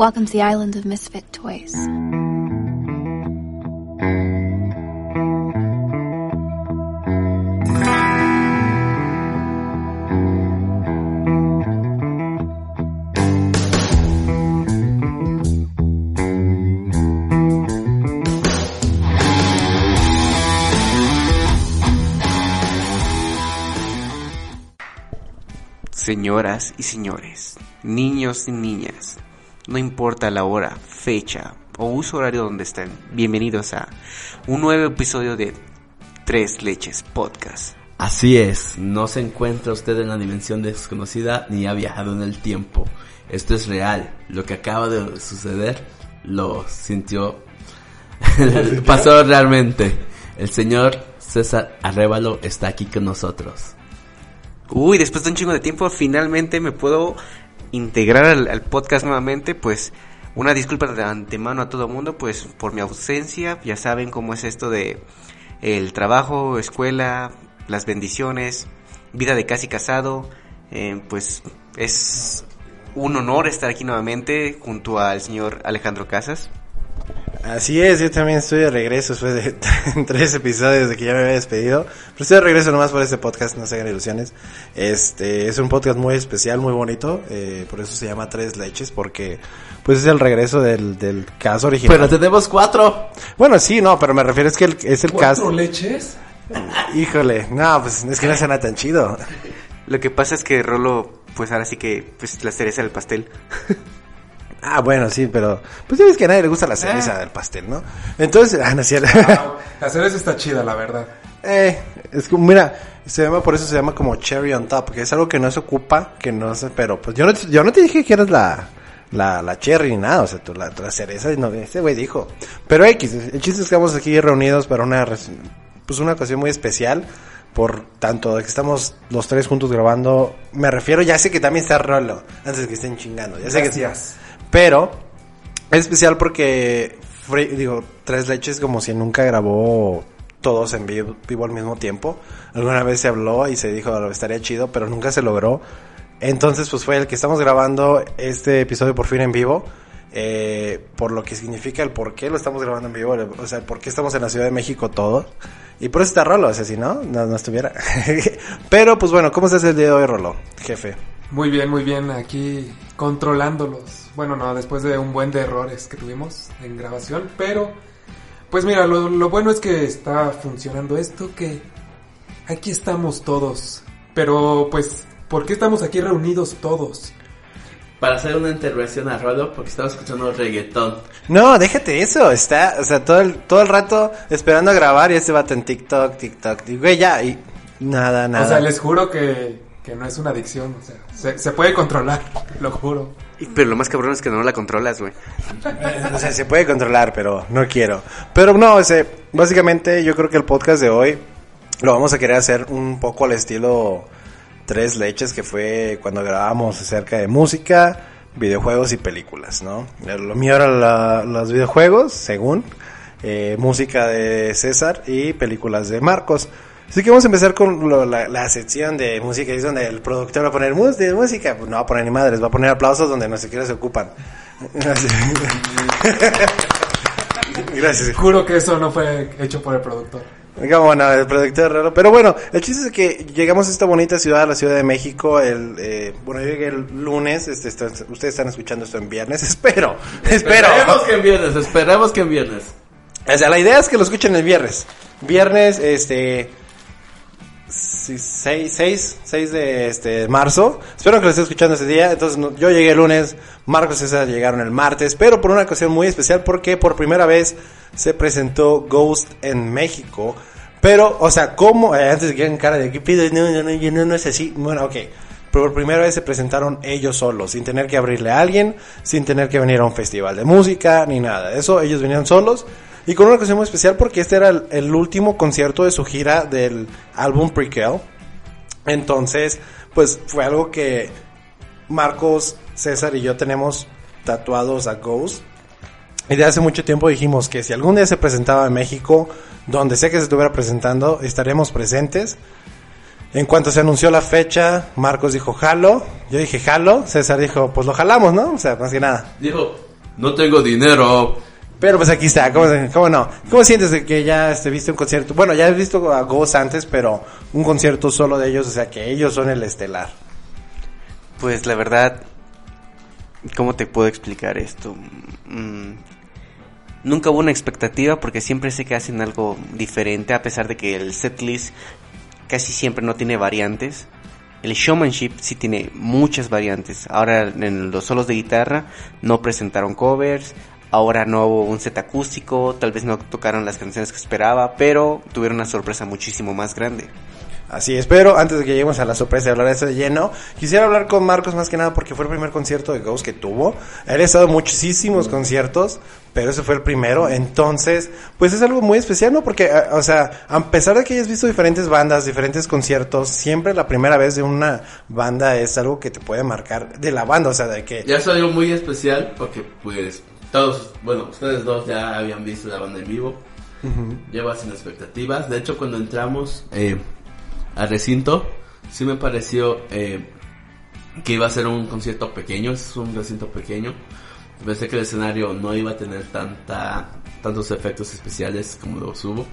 Welcome to the island of misfit toys. Señoras y señores, niños y niñas, no importa la hora, fecha o uso horario donde estén, bienvenidos a un nuevo episodio de Tres Leches Podcast. Así es, no se encuentra usted en la dimensión desconocida ni ha viajado en el tiempo. Esto es real. Lo que acaba de suceder lo sintió. Pasó realmente. El señor César Arrévalo está aquí con nosotros. Uy, después de un chingo de tiempo, finalmente me puedo integrar al, al podcast nuevamente, pues una disculpa de antemano a todo mundo, pues por mi ausencia, ya saben cómo es esto de el trabajo, escuela, las bendiciones, vida de casi casado, eh, pues es un honor estar aquí nuevamente junto al señor Alejandro Casas. Así es, yo también estoy de regreso después de tres episodios de que ya me había despedido. Pero estoy de regreso nomás por este podcast, no se hagan ilusiones. Este es un podcast muy especial, muy bonito. Eh, por eso se llama Tres Leches, porque pues es el regreso del, del caso original. Pero tenemos cuatro. Bueno, sí, no, pero me refiero es que el- es el ¿Cuatro caso. leches? Híjole, no, pues es que no suena tan chido. Lo que pasa es que Rolo, pues ahora sí que, pues la cereza del pastel. Ah, bueno, sí, pero pues sabes que a nadie le gusta la cereza del pastel, ¿no? Entonces, ah, no es cierto. Wow, la cereza está chida, la verdad. Eh, es como, mira, se llama, por eso se llama como cherry on top, que es algo que no se ocupa, que no se, pero pues yo no, yo no te dije que eras la, la, la cherry ni nada, o sea, tú, la, la cereza, no, este güey dijo. Pero X, el chiste es que estamos aquí reunidos para una, pues una ocasión muy especial, por tanto de que estamos los tres juntos grabando, me refiero, ya sé que también está Rolo, antes de que estén chingando, ya sé que Gracias. Pero es especial porque, digo, Tres Leches como si nunca grabó todos en vivo, vivo al mismo tiempo. Alguna vez se habló y se dijo, estaría chido, pero nunca se logró. Entonces, pues fue el que estamos grabando este episodio por fin en vivo. eh, por lo que significa el por qué lo estamos grabando en vivo, o sea, el por qué estamos en la Ciudad de México todo. Y por eso está Rolo, o sea, si no, no, no estuviera. Pero, pues bueno, ¿cómo estás el día de hoy, Rolo, jefe? Muy bien, muy bien. Aquí controlándolos. Bueno, no, después de un buen de errores que tuvimos en grabación. Pero, pues mira, lo, lo bueno es que está funcionando esto, que aquí estamos todos. Pero, pues, ¿por qué estamos aquí reunidos todos? Para hacer una intervención a Rolo porque estamos escuchando reggaetón. No, déjate eso, está, o sea, todo el, todo el rato esperando a grabar y este vato en TikTok, TikTok, y güey, ya, y nada, nada. O sea, les juro que, que no es una adicción. O sea, se, puede controlar, lo juro. Pero lo más cabrón es que no la controlas, güey. O sea, se puede controlar, pero no quiero. Pero no, o sea, básicamente yo creo que el podcast de hoy lo vamos a querer hacer un poco al estilo Tres Leches, que fue cuando grabamos acerca de música, videojuegos y películas, ¿no? Lo mío era la- los videojuegos, según, eh, música de César y películas de Marcos. Así que vamos a empezar con lo- la, la sección de música, es donde el productor va a poner mus de música, pues no va a poner ni madres, va a poner aplausos donde no siquiera se ocupan. Gracias. Juro que eso no fue hecho por el productor. Como no, el productor raro. Pero bueno, el chiste es que llegamos a esta bonita ciudad, a la Ciudad de México. El, eh, bueno, yo llegué el lunes. Este, ustedes están escuchando esto en viernes. Espero, espero. Esperemos que en viernes, esperemos que en viernes. O sea, la idea es que lo escuchen el viernes. Viernes, este. 6, 6, de este, marzo. Espero que lo estén escuchando ese día. Entonces, no- yo llegué el lunes. Marcos y César llegaron el martes. Pero por una ocasión muy especial, porque por primera vez se presentó Ghost en México. Pero, o sea, ¿cómo? Eh, antes de que hagan cara de que pido, no, no, no, no, no es así. Bueno, ok. Por primera vez se presentaron ellos solos, sin tener que abrirle a alguien, sin tener que venir a un festival de música, ni nada. Eso, ellos venían solos. Y con una ocasión muy especial porque este era el, último concierto de su gira del álbum Prequel. Entonces, pues fue algo que Marcos, César y yo tenemos tatuados a Ghost. Y de hace mucho tiempo dijimos que si algún día se presentaba en México, donde sea que se estuviera presentando, estaremos presentes. En cuanto se anunció la fecha, Marcos dijo jalo, yo dije jalo, César dijo pues lo jalamos, ¿no? O sea, más que nada. Dijo, no tengo dinero. Pero pues aquí está, ¿cómo, cómo no? ¿Cómo sientes de que ya este, viste un concierto? Bueno, ya has visto a Ghost antes, pero un concierto solo de ellos, o sea que ellos son el estelar. Pues la verdad, ¿cómo te puedo explicar esto? Mm, nunca hubo una expectativa porque siempre sé que hacen algo diferente a pesar de que el setlist casi siempre no tiene variantes. El showmanship sí tiene muchas variantes. Ahora en los solos de guitarra no presentaron covers. Ahora no hubo un set acústico. Tal vez no tocaron las canciones que esperaba. Pero tuvieron una sorpresa muchísimo más grande. Así es, pero antes de que lleguemos a la sorpresa de hablar de eso de lleno, quisiera hablar con Marcos más que nada porque fue el primer concierto de Ghost que tuvo. Él ha estado en muchísimos conciertos, pero ese fue el primero. Entonces, pues es algo muy especial, ¿no? Porque, eh, o sea, a pesar de que hayas visto diferentes bandas, diferentes conciertos, siempre la primera vez de una banda es algo que te puede marcar de la banda, o sea, de que... Ya es algo muy especial porque pues todos, bueno, ustedes dos ya habían visto la banda en vivo. Lleva sin expectativas. De hecho, cuando entramos eh, al recinto, sí me pareció eh, que iba a ser un concierto pequeño. Es un recinto pequeño. Pensé que el escenario no iba a tener tanta tantos efectos especiales como los hubo.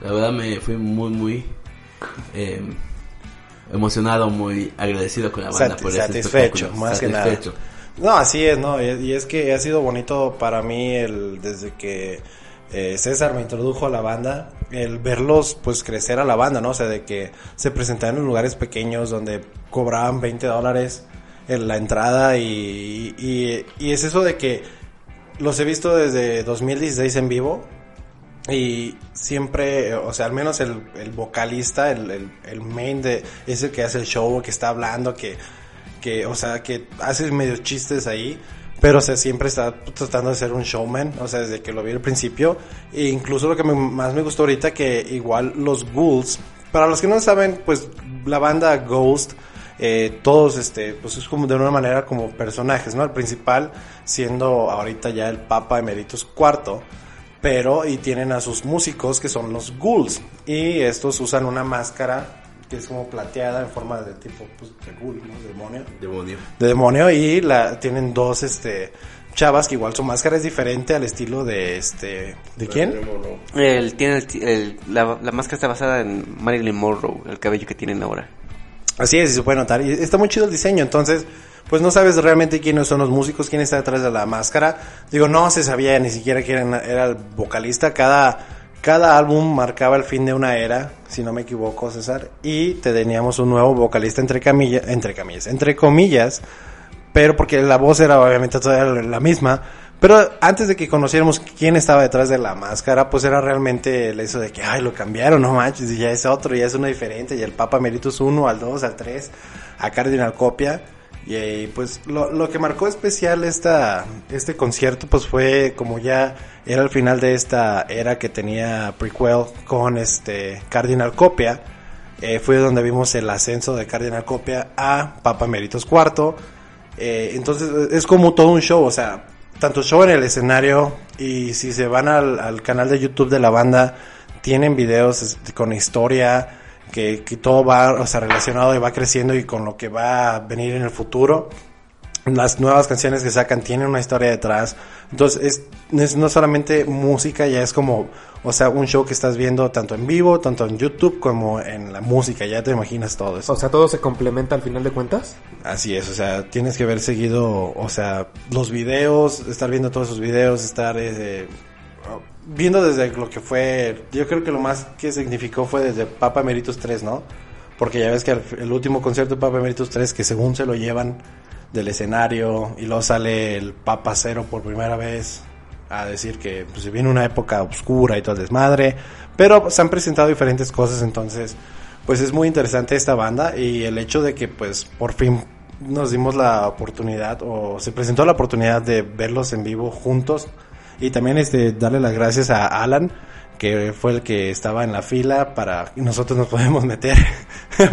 La verdad me fui muy, muy eh, emocionado, muy agradecido con la banda por ese satisfecho, más que nada. No, así es, ¿no? Y, es que ha sido bonito para mí el desde que eh, César me introdujo a la banda, el verlos pues crecer a la banda, ¿no? O sea, de que se presentaban en lugares pequeños donde cobraban 20 dólares en la entrada y, y, y es eso de que los he visto desde 2016 en vivo y siempre, o sea, al menos el, el vocalista, el, el, el main de, es el que hace el show, que está hablando, que, que, o sea, que hace medio chistes ahí, pero o sea, siempre está tratando de ser un showman, o sea, desde que lo vi al principio, e incluso lo que me- más me gustó ahorita, que igual los Ghouls, para los que no saben, pues la banda Ghost, eh, todos, este, pues es como de una manera como personajes, ¿no? El principal siendo ahorita ya el Papa Emeritus IV, pero y tienen a sus músicos que son los ghouls y estos usan una máscara que es como plateada en forma de tipo pues, de ghoul, ¿no? De demonio. Demonio. De demonio y la tienen dos este chavas que igual su máscara es diferente al estilo de este ¿de quién? El, tiene el- el- la, la máscara está basada en Marilyn Monroe, el cabello que tienen ahora. Así es, y se puede notar. Y está muy chido el diseño, entonces, pues no sabes realmente quiénes son los músicos, quién está detrás de la máscara. Digo, no se sabía ni siquiera quién era el vocalista. Cada, cada álbum marcaba el fin de una era, si no me equivoco, César. Y te teníamos un nuevo vocalista entre camillas, entre camillas, comillas, pero porque la voz era obviamente todavía la misma. Pero antes de que conociéramos quién estaba detrás de la máscara, pues era realmente el eso de que, ay, lo cambiaron, no manches, y ya es otro, ya es uno diferente, y el Papa Meritus 1, al 2, al 3, a Cardinal Copia. Y, eh, pues lo, lo que marcó especial esta, este concierto, pues fue como ya era el final de esta era que tenía prequel con este Cardinal Copia. Eh, fue donde vimos el ascenso de Cardinal Copia a Papa Meritus IV. Eh, entonces es como todo un show, o sea, tanto show en el escenario y si se van al, al canal de YouTube de la banda, tienen videos este, con historia, que, que todo va o sea, relacionado y va creciendo y con lo que va a venir en el futuro. Las nuevas canciones que sacan tienen una historia detrás. Entonces es, es no solamente música, ya es como, o sea, un show que estás viendo tanto en vivo, tanto en YouTube como en la música, ya te imaginas todo eso. O sea, todo se complementa al final de cuentas. Así es, o sea, tienes que haber seguido, o sea, los videos, estar viendo todos esos videos, estar eh, viendo desde lo que fue, yo creo que lo más que significó fue desde Papa Emeritus 3, ¿no? Porque ya ves que el, último concierto de Papa Emeritus 3, que según se lo llevan del escenario y luego sale el Papa Cero por primera vez a decir que pues, se viene una época oscura y todo desmadre, pero se han presentado diferentes cosas, entonces pues es muy interesante esta banda y el hecho de que pues por fin nos dimos la oportunidad o se presentó la oportunidad de verlos en vivo juntos y también este darle las gracias a Alan que fue el que estaba en la fila para nosotros nos podemos meter.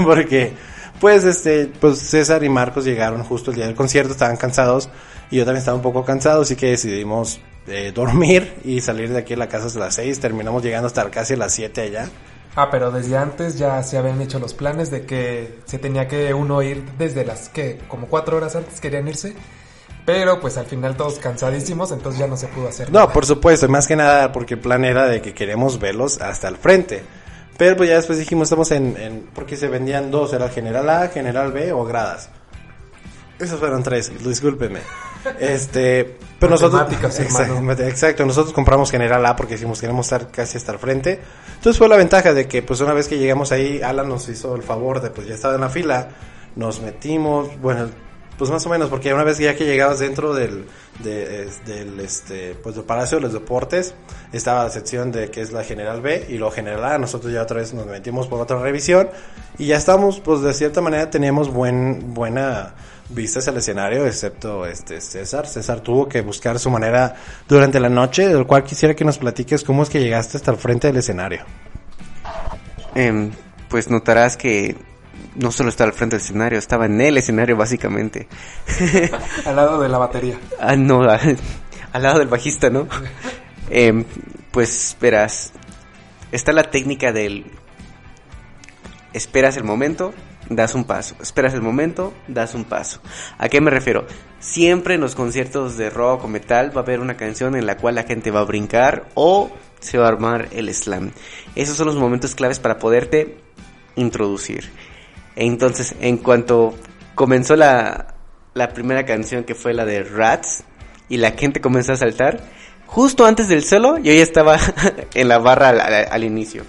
Porque pues este pues César y Marcos llegaron justo el día del concierto estaban cansados y yo también estaba un poco cansado así que decidimos eh, dormir y salir de aquí a la casa hasta las 6 terminamos llegando hasta casi a las 7 allá. Ah, pero desde antes ya se habían hecho los planes de que se tenía que uno ir desde las que como cuatro horas antes querían irse Pero pues al final todos cansadísimos, entonces ya no se pudo hacer No, nada. por supuesto, más que nada porque el plan era de que queremos verlos hasta el frente. Pero pues ya después dijimos, estamos en, en- porque se vendían dos, era General A, General B o gradas. Esos fueron tres, discúlpenme. Este, pero nosotros, exacto, exacto, nosotros compramos General A porque dijimos queremos estar casi hasta el frente. Entonces fue la ventaja de que pues una vez que llegamos ahí, Alan nos hizo el favor de pues ya estaba en la fila, nos metimos, bueno, pues más o menos, porque una vez ya que llegabas dentro del, del, este, pues del Palacio de los Deportes, estaba la sección de que es la General B y lo General A, nosotros ya otra vez nos metimos por otra revisión y ya estamos, pues de cierta manera teníamos buen, buena vista hacia el escenario, excepto este César. César tuvo que buscar su manera durante la noche, del cual quisiera que nos platiques cómo es que llegaste hasta el frente del escenario. Em, pues notarás que no solo estaba al frente del escenario, estaba en el escenario básicamente. Al lado de la batería. Ah, no, al, al lado del bajista, ¿no? Em, pues verás, está la técnica del esperas el momento, das un paso, esperas el momento, das un paso. ¿A qué me refiero? Siempre en los conciertos de rock o metal va a haber una canción en la cual la gente va a brincar o se va a armar el slam. Esos son los momentos claves para poderte introducir. Entonces, en cuanto comenzó la, la primera canción que fue la de Rats y la gente comenzó a saltar, justo antes del solo yo ya estaba en la barra al, al- al inicio.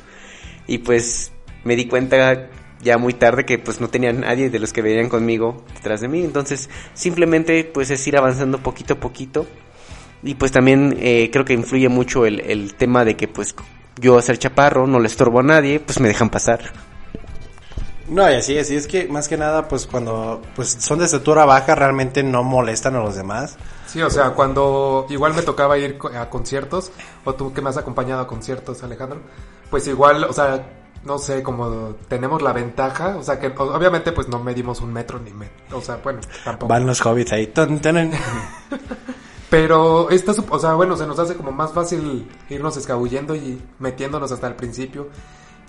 Y pues me di cuenta ya muy tarde que pues no tenía nadie de los que venían conmigo detrás de mí. Entonces simplemente pues es ir avanzando poquito a poquito. Y pues también eh, creo que influye mucho el, el tema de que pues yo a ser chaparro no le estorbo a nadie, pues me dejan pasar. No, y así es, y es que más que nada, pues cuando pues son de estatura baja, realmente no molestan a los demás. Sí, o sea, cuando igual me tocaba ir a conciertos, o tú que me has acompañado a conciertos, Alejandro, pues igual, o sea, no sé, como tenemos la ventaja, o sea, que obviamente pues no medimos un metro ni metro, o sea, bueno, tampoco. Van los hobbits ahí. Pero esta, o sea, bueno, se nos hace como más fácil irnos escabullendo y metiéndonos hasta el principio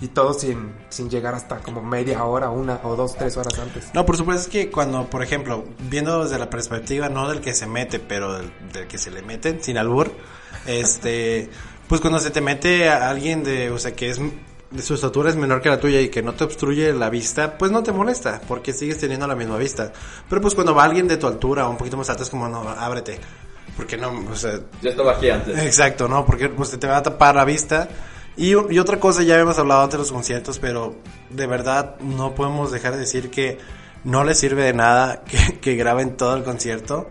y todo sin, sin llegar hasta como media hora, una o dos, tres horas antes. No, por supuesto es que cuando, por ejemplo, viendo desde la perspectiva no del que se mete, pero del, del que se le meten, sin albur, este, pues cuando se te mete a alguien de, o sea, que es de su estatura es menor que la tuya y que no te obstruye la vista, pues no te molesta, porque sigues teniendo la misma vista. Pero pues cuando va alguien de tu altura o un poquito más alto es como, no, ábrete. Porque no, o sea, Yo estaba aquí antes. Exacto, ¿no? Porque pues te va a tapar la vista. Y, y otra cosa, ya hemos hablado antes de los conciertos, pero de verdad no podemos dejar de decir que no les sirve de nada que, que graben todo el concierto.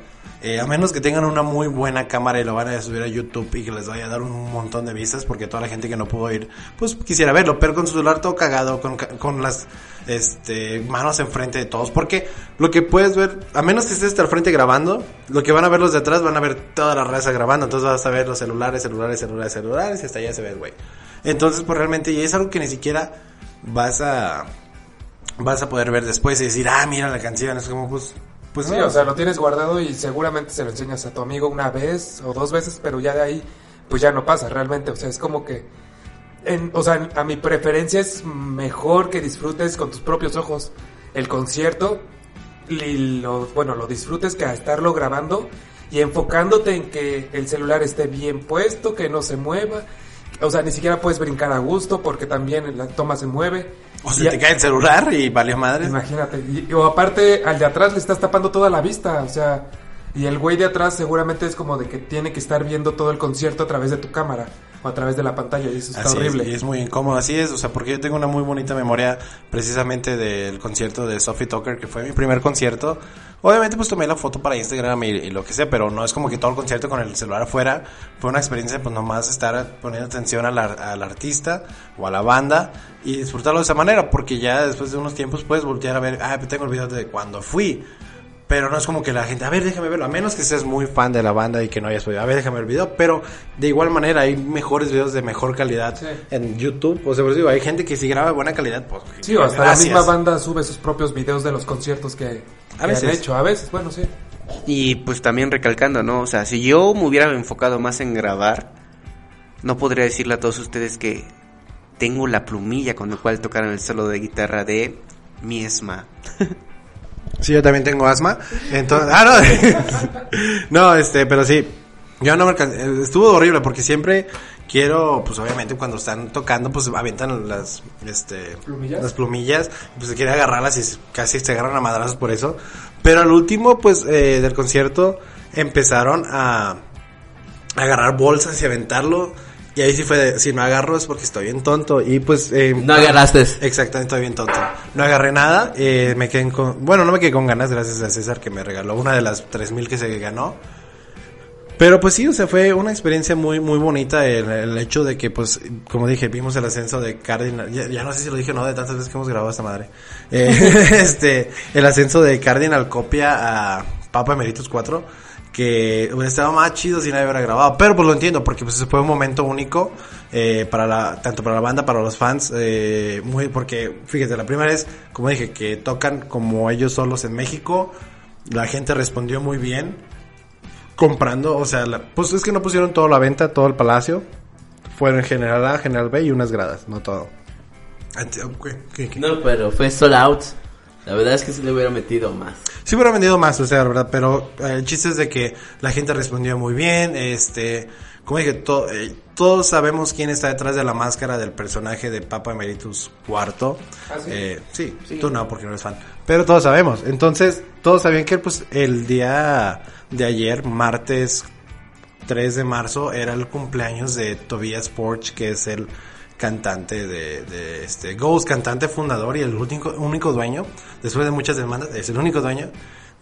Eh, a menos que tengan una muy buena cámara y lo van a subir a YouTube y que les vaya a dar un montón de vistas porque toda la gente que no pudo ir, pues quisiera verlo, pero con su celular todo cagado, con, con las este, manos enfrente de todos. Porque lo que puedes ver, a menos que estés el frente grabando, lo que van a ver los de atrás van a ver toda la raza grabando. Entonces vas a ver los celulares, celulares, celulares, celulares y hasta allá se ve güey. Entonces, pues realmente, y es algo que ni siquiera vas a vas a poder ver después y decir, ah, mira la canción. Es como, pues, pues Sí, no. o sea, lo tienes guardado y seguramente se lo enseñas a tu amigo una vez o dos veces, pero ya de ahí, pues ya no pasa realmente. O sea, es como que, en, o sea, a mi preferencia es mejor que disfrutes con tus propios ojos el concierto y lo, bueno, lo disfrutes que a estarlo grabando y enfocándote en que el celular esté bien puesto, que no se mueva. O sea, ni siquiera puedes brincar a gusto porque también la toma se mueve. o Y se a- te cae el celular y valió madre. Imagínate. Y, o aparte, al de atrás le estás tapando toda la vista. O sea, y el güey de atrás seguramente es como de que tiene que estar viendo todo el concierto a través de tu cámara o a través de la pantalla. Y eso está Así es, horrible. y es muy incómodo, así es, o sea, porque yo tengo una muy bonita memoria precisamente del concierto de Sophie Tucker, que fue mi primer concierto. Obviamente pues tomé la foto para Instagram y, lo que sea, pero no es como que todo el concierto con el celular afuera. Fue una experiencia pues nomás estar poniendo atención al, al artista o a la banda y disfrutarlo de esa manera, porque ya después de unos tiempos puedes voltear a ver, ah, tengo el video de cuando fui. Pero no es como que la gente, a ver, déjame verlo, a menos que seas muy fan de la banda y que no hayas podido, a ver, déjame ver el video. Pero de igual manera hay mejores videos de mejor calidad Sí. en YouTube. O sea, pues digo, hay gente que si graba de buena calidad, pues. Sí, o hasta gracias. la misma banda sube sus propios videos de los conciertos que, A que veces. han hecho. A veces, bueno, sí. Y pues también recalcando, ¿no? O sea, si yo me hubiera enfocado más en grabar, no podría decirle a todos ustedes que tengo la plumilla con la cual tocaron el solo de guitarra de Miesma. Sí, yo también tengo asma. Entonces, ah, no. no, este, pero sí. Yo no me alcancé- estuvo horrible porque siempre quiero, pues obviamente cuando están tocando, pues avientan las, este, ¿Plumillas? las plumillas, pues se quiere agarrarlas y casi se agarran a madrazos por eso. Pero al último, pues, eh, del concierto empezaron a agarrar bolsas y aventarlo. Y ahí sí fue de, si no agarro es porque estoy bien tonto. Y pues... eh, No agarraste. Exactamente, estoy bien tonto. No agarré nada, eh, me quedé con... Bueno, no me quedé con ganas gracias a César que me regaló una de las 3000 que se ganó. Pero pues sí, o sea, fue una experiencia muy muy bonita el, el hecho de que, pues, como dije, vimos el ascenso de Cardinal, ya, ya no sé si lo dije o no, de tantas veces que hemos grabado esta madre. Eh, este, el ascenso de Cardinal Copia a Papa Emeritus 4, que hubiera estado más chido si nadie hubiera grabado, pero pues lo entiendo, porque pues fue un momento único, eh, para la, tanto para la banda, para los fans, eh, muy, porque, fíjate, la primera vez, como dije, que tocan como ellos solos en México, la gente respondió muy bien, comprando, o sea, la- pues es que no pusieron todo a la venta, todo el palacio. Fueron general A, general B y unas gradas, no todo. Ante- ok, ¿qué- qué? No, pero fue sold out. La verdad es que sí le hubiera metido más. Sí hubiera vendido más, o sea, la verdad, pero eh, el chiste es de que la gente respondió muy bien, este, como dije, to- eh, todos sabemos quién está detrás de la máscara del personaje de Papa Emeritus IV. ¿Ah, sí? Eh, sí, tú no, porque no eres fan. Pero todos sabemos. Entonces, todos sabían que pues el día de ayer, martes 3 de marzo, era el cumpleaños de Tobias Porch, que es el cantante de, de este Ghost, cantante fundador y el único, único dueño, después de muchas demandas, es el único dueño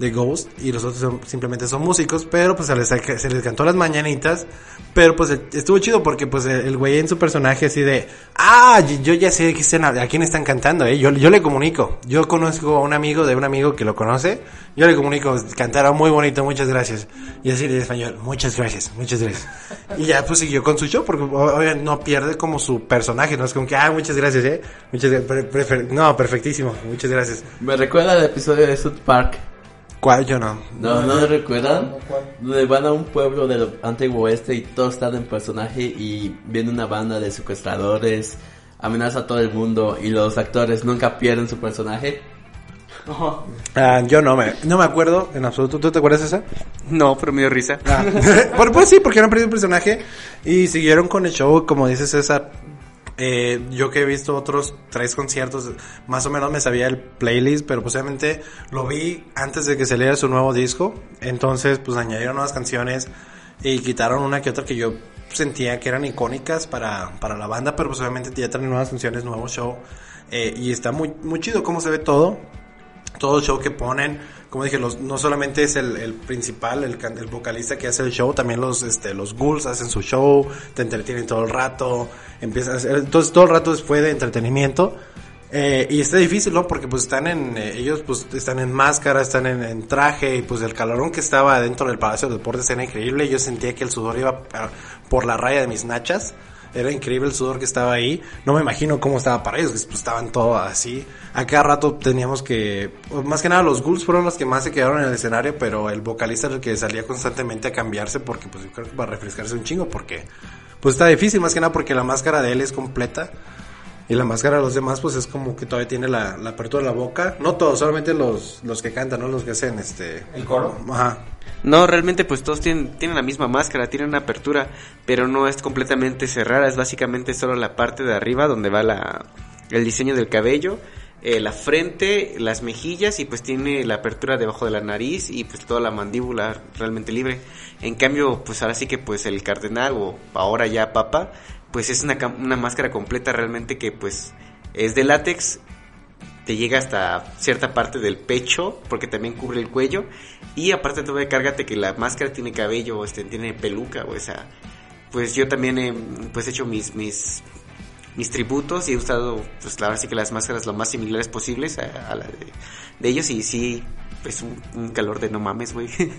de Ghost y los otros simplemente son músicos, pero pues se les, se les cantó las mañanitas, pero pues estuvo chido porque pues el el güey en su personaje así de, ah, yo- ya sé a quién están cantando, eh, yo, yo le comunico, yo conozco a un amigo de un amigo que lo conoce, yo le comunico, cantaron muy bonito, muchas gracias, y así en español, muchas gracias, muchas gracias, y ya pues siguió con su show porque obviamente no pierde como su personaje, no es como que, ah, muchas gracias, eh, muchas pre- prefer- no, perfectísimo, muchas gracias, Me recuerda al episodio de South Park. ¿Cuál? Yo no. ¿No, ¿no recuerdan? ¿Cuál? Donde van a un pueblo del antiguo oeste y todos están en personaje y viene una banda de secuestradores, amenaza a todo el mundo y los actores nunca pierden su personaje. Ah, yo no me, no me acuerdo en absoluto. ¿Tú te acuerdas de esa? No, pero me dio risa. Ah. Por- pues sí, porque no han perdido el personaje y siguieron con el show, como dice César. Eh, yo que he visto otros tres conciertos, más o menos me sabía el playlist, pero posiblemente lo vi antes de que saliera su nuevo disco. Entonces, pues añadieron nuevas canciones y quitaron una que otra que yo sentía que eran icónicas para, para la banda, pero pues obviamente ya traen nuevas canciones, nuevo show. Eh, y está muy, muy chido cómo se ve todo todo el show que ponen, como dije, los, no solamente es el, principal, el, el vocalista que hace el show, también los, este, los ghouls hacen su show, te entretienen todo el rato, empiezan a hacer, entonces todo el rato fue de entretenimiento, eh, y está difícil, ¿no? Porque pues están en, eh, ellos pues están en máscara, están en, traje, y pues el calorón que estaba dentro del Palacio de Deportes era increíble, yo sentía que el sudor iba por la raya de mis nachas, era increíble el sudor que estaba ahí. No me imagino cómo estaba para ellos, que pues, estaban todos así. A cada rato teníamos que... pues, Más que nada los ghouls fueron los que más se quedaron en el escenario, pero el vocalista era el que salía constantemente a cambiarse porque pues yo creo que para refrescarse un chingo porque... Pues está difícil, más que nada porque la máscara de él es completa. Y la máscara de los demás pues es como que todavía tiene la, la apertura de la boca. No todos, solamente los, los que cantan, no los que hacen este... ¿El coro? Ajá. No, realmente pues todos tienen, tienen la misma máscara, tienen una apertura, pero no es completamente cerrada, es básicamente solo la parte de arriba donde va la, el diseño del cabello, eh, la frente, las mejillas y pues tiene la apertura debajo de la nariz y pues toda la mandíbula realmente libre. En cambio, pues ahora sí que pues el cardenal o ahora ya papa, pues es una, una máscara completa realmente que pues es de látex te llega hasta cierta parte del pecho, porque también cubre el cuello. Y aparte todavía cárgate que la máscara tiene cabello, este, tiene peluca, o sea, pues yo también he pues hecho mis, mis, mis tributos y he usado, pues la verdad sí que las máscaras lo más similares posibles a, a la de, ellos y sí, pues un, calor de no mames, güey.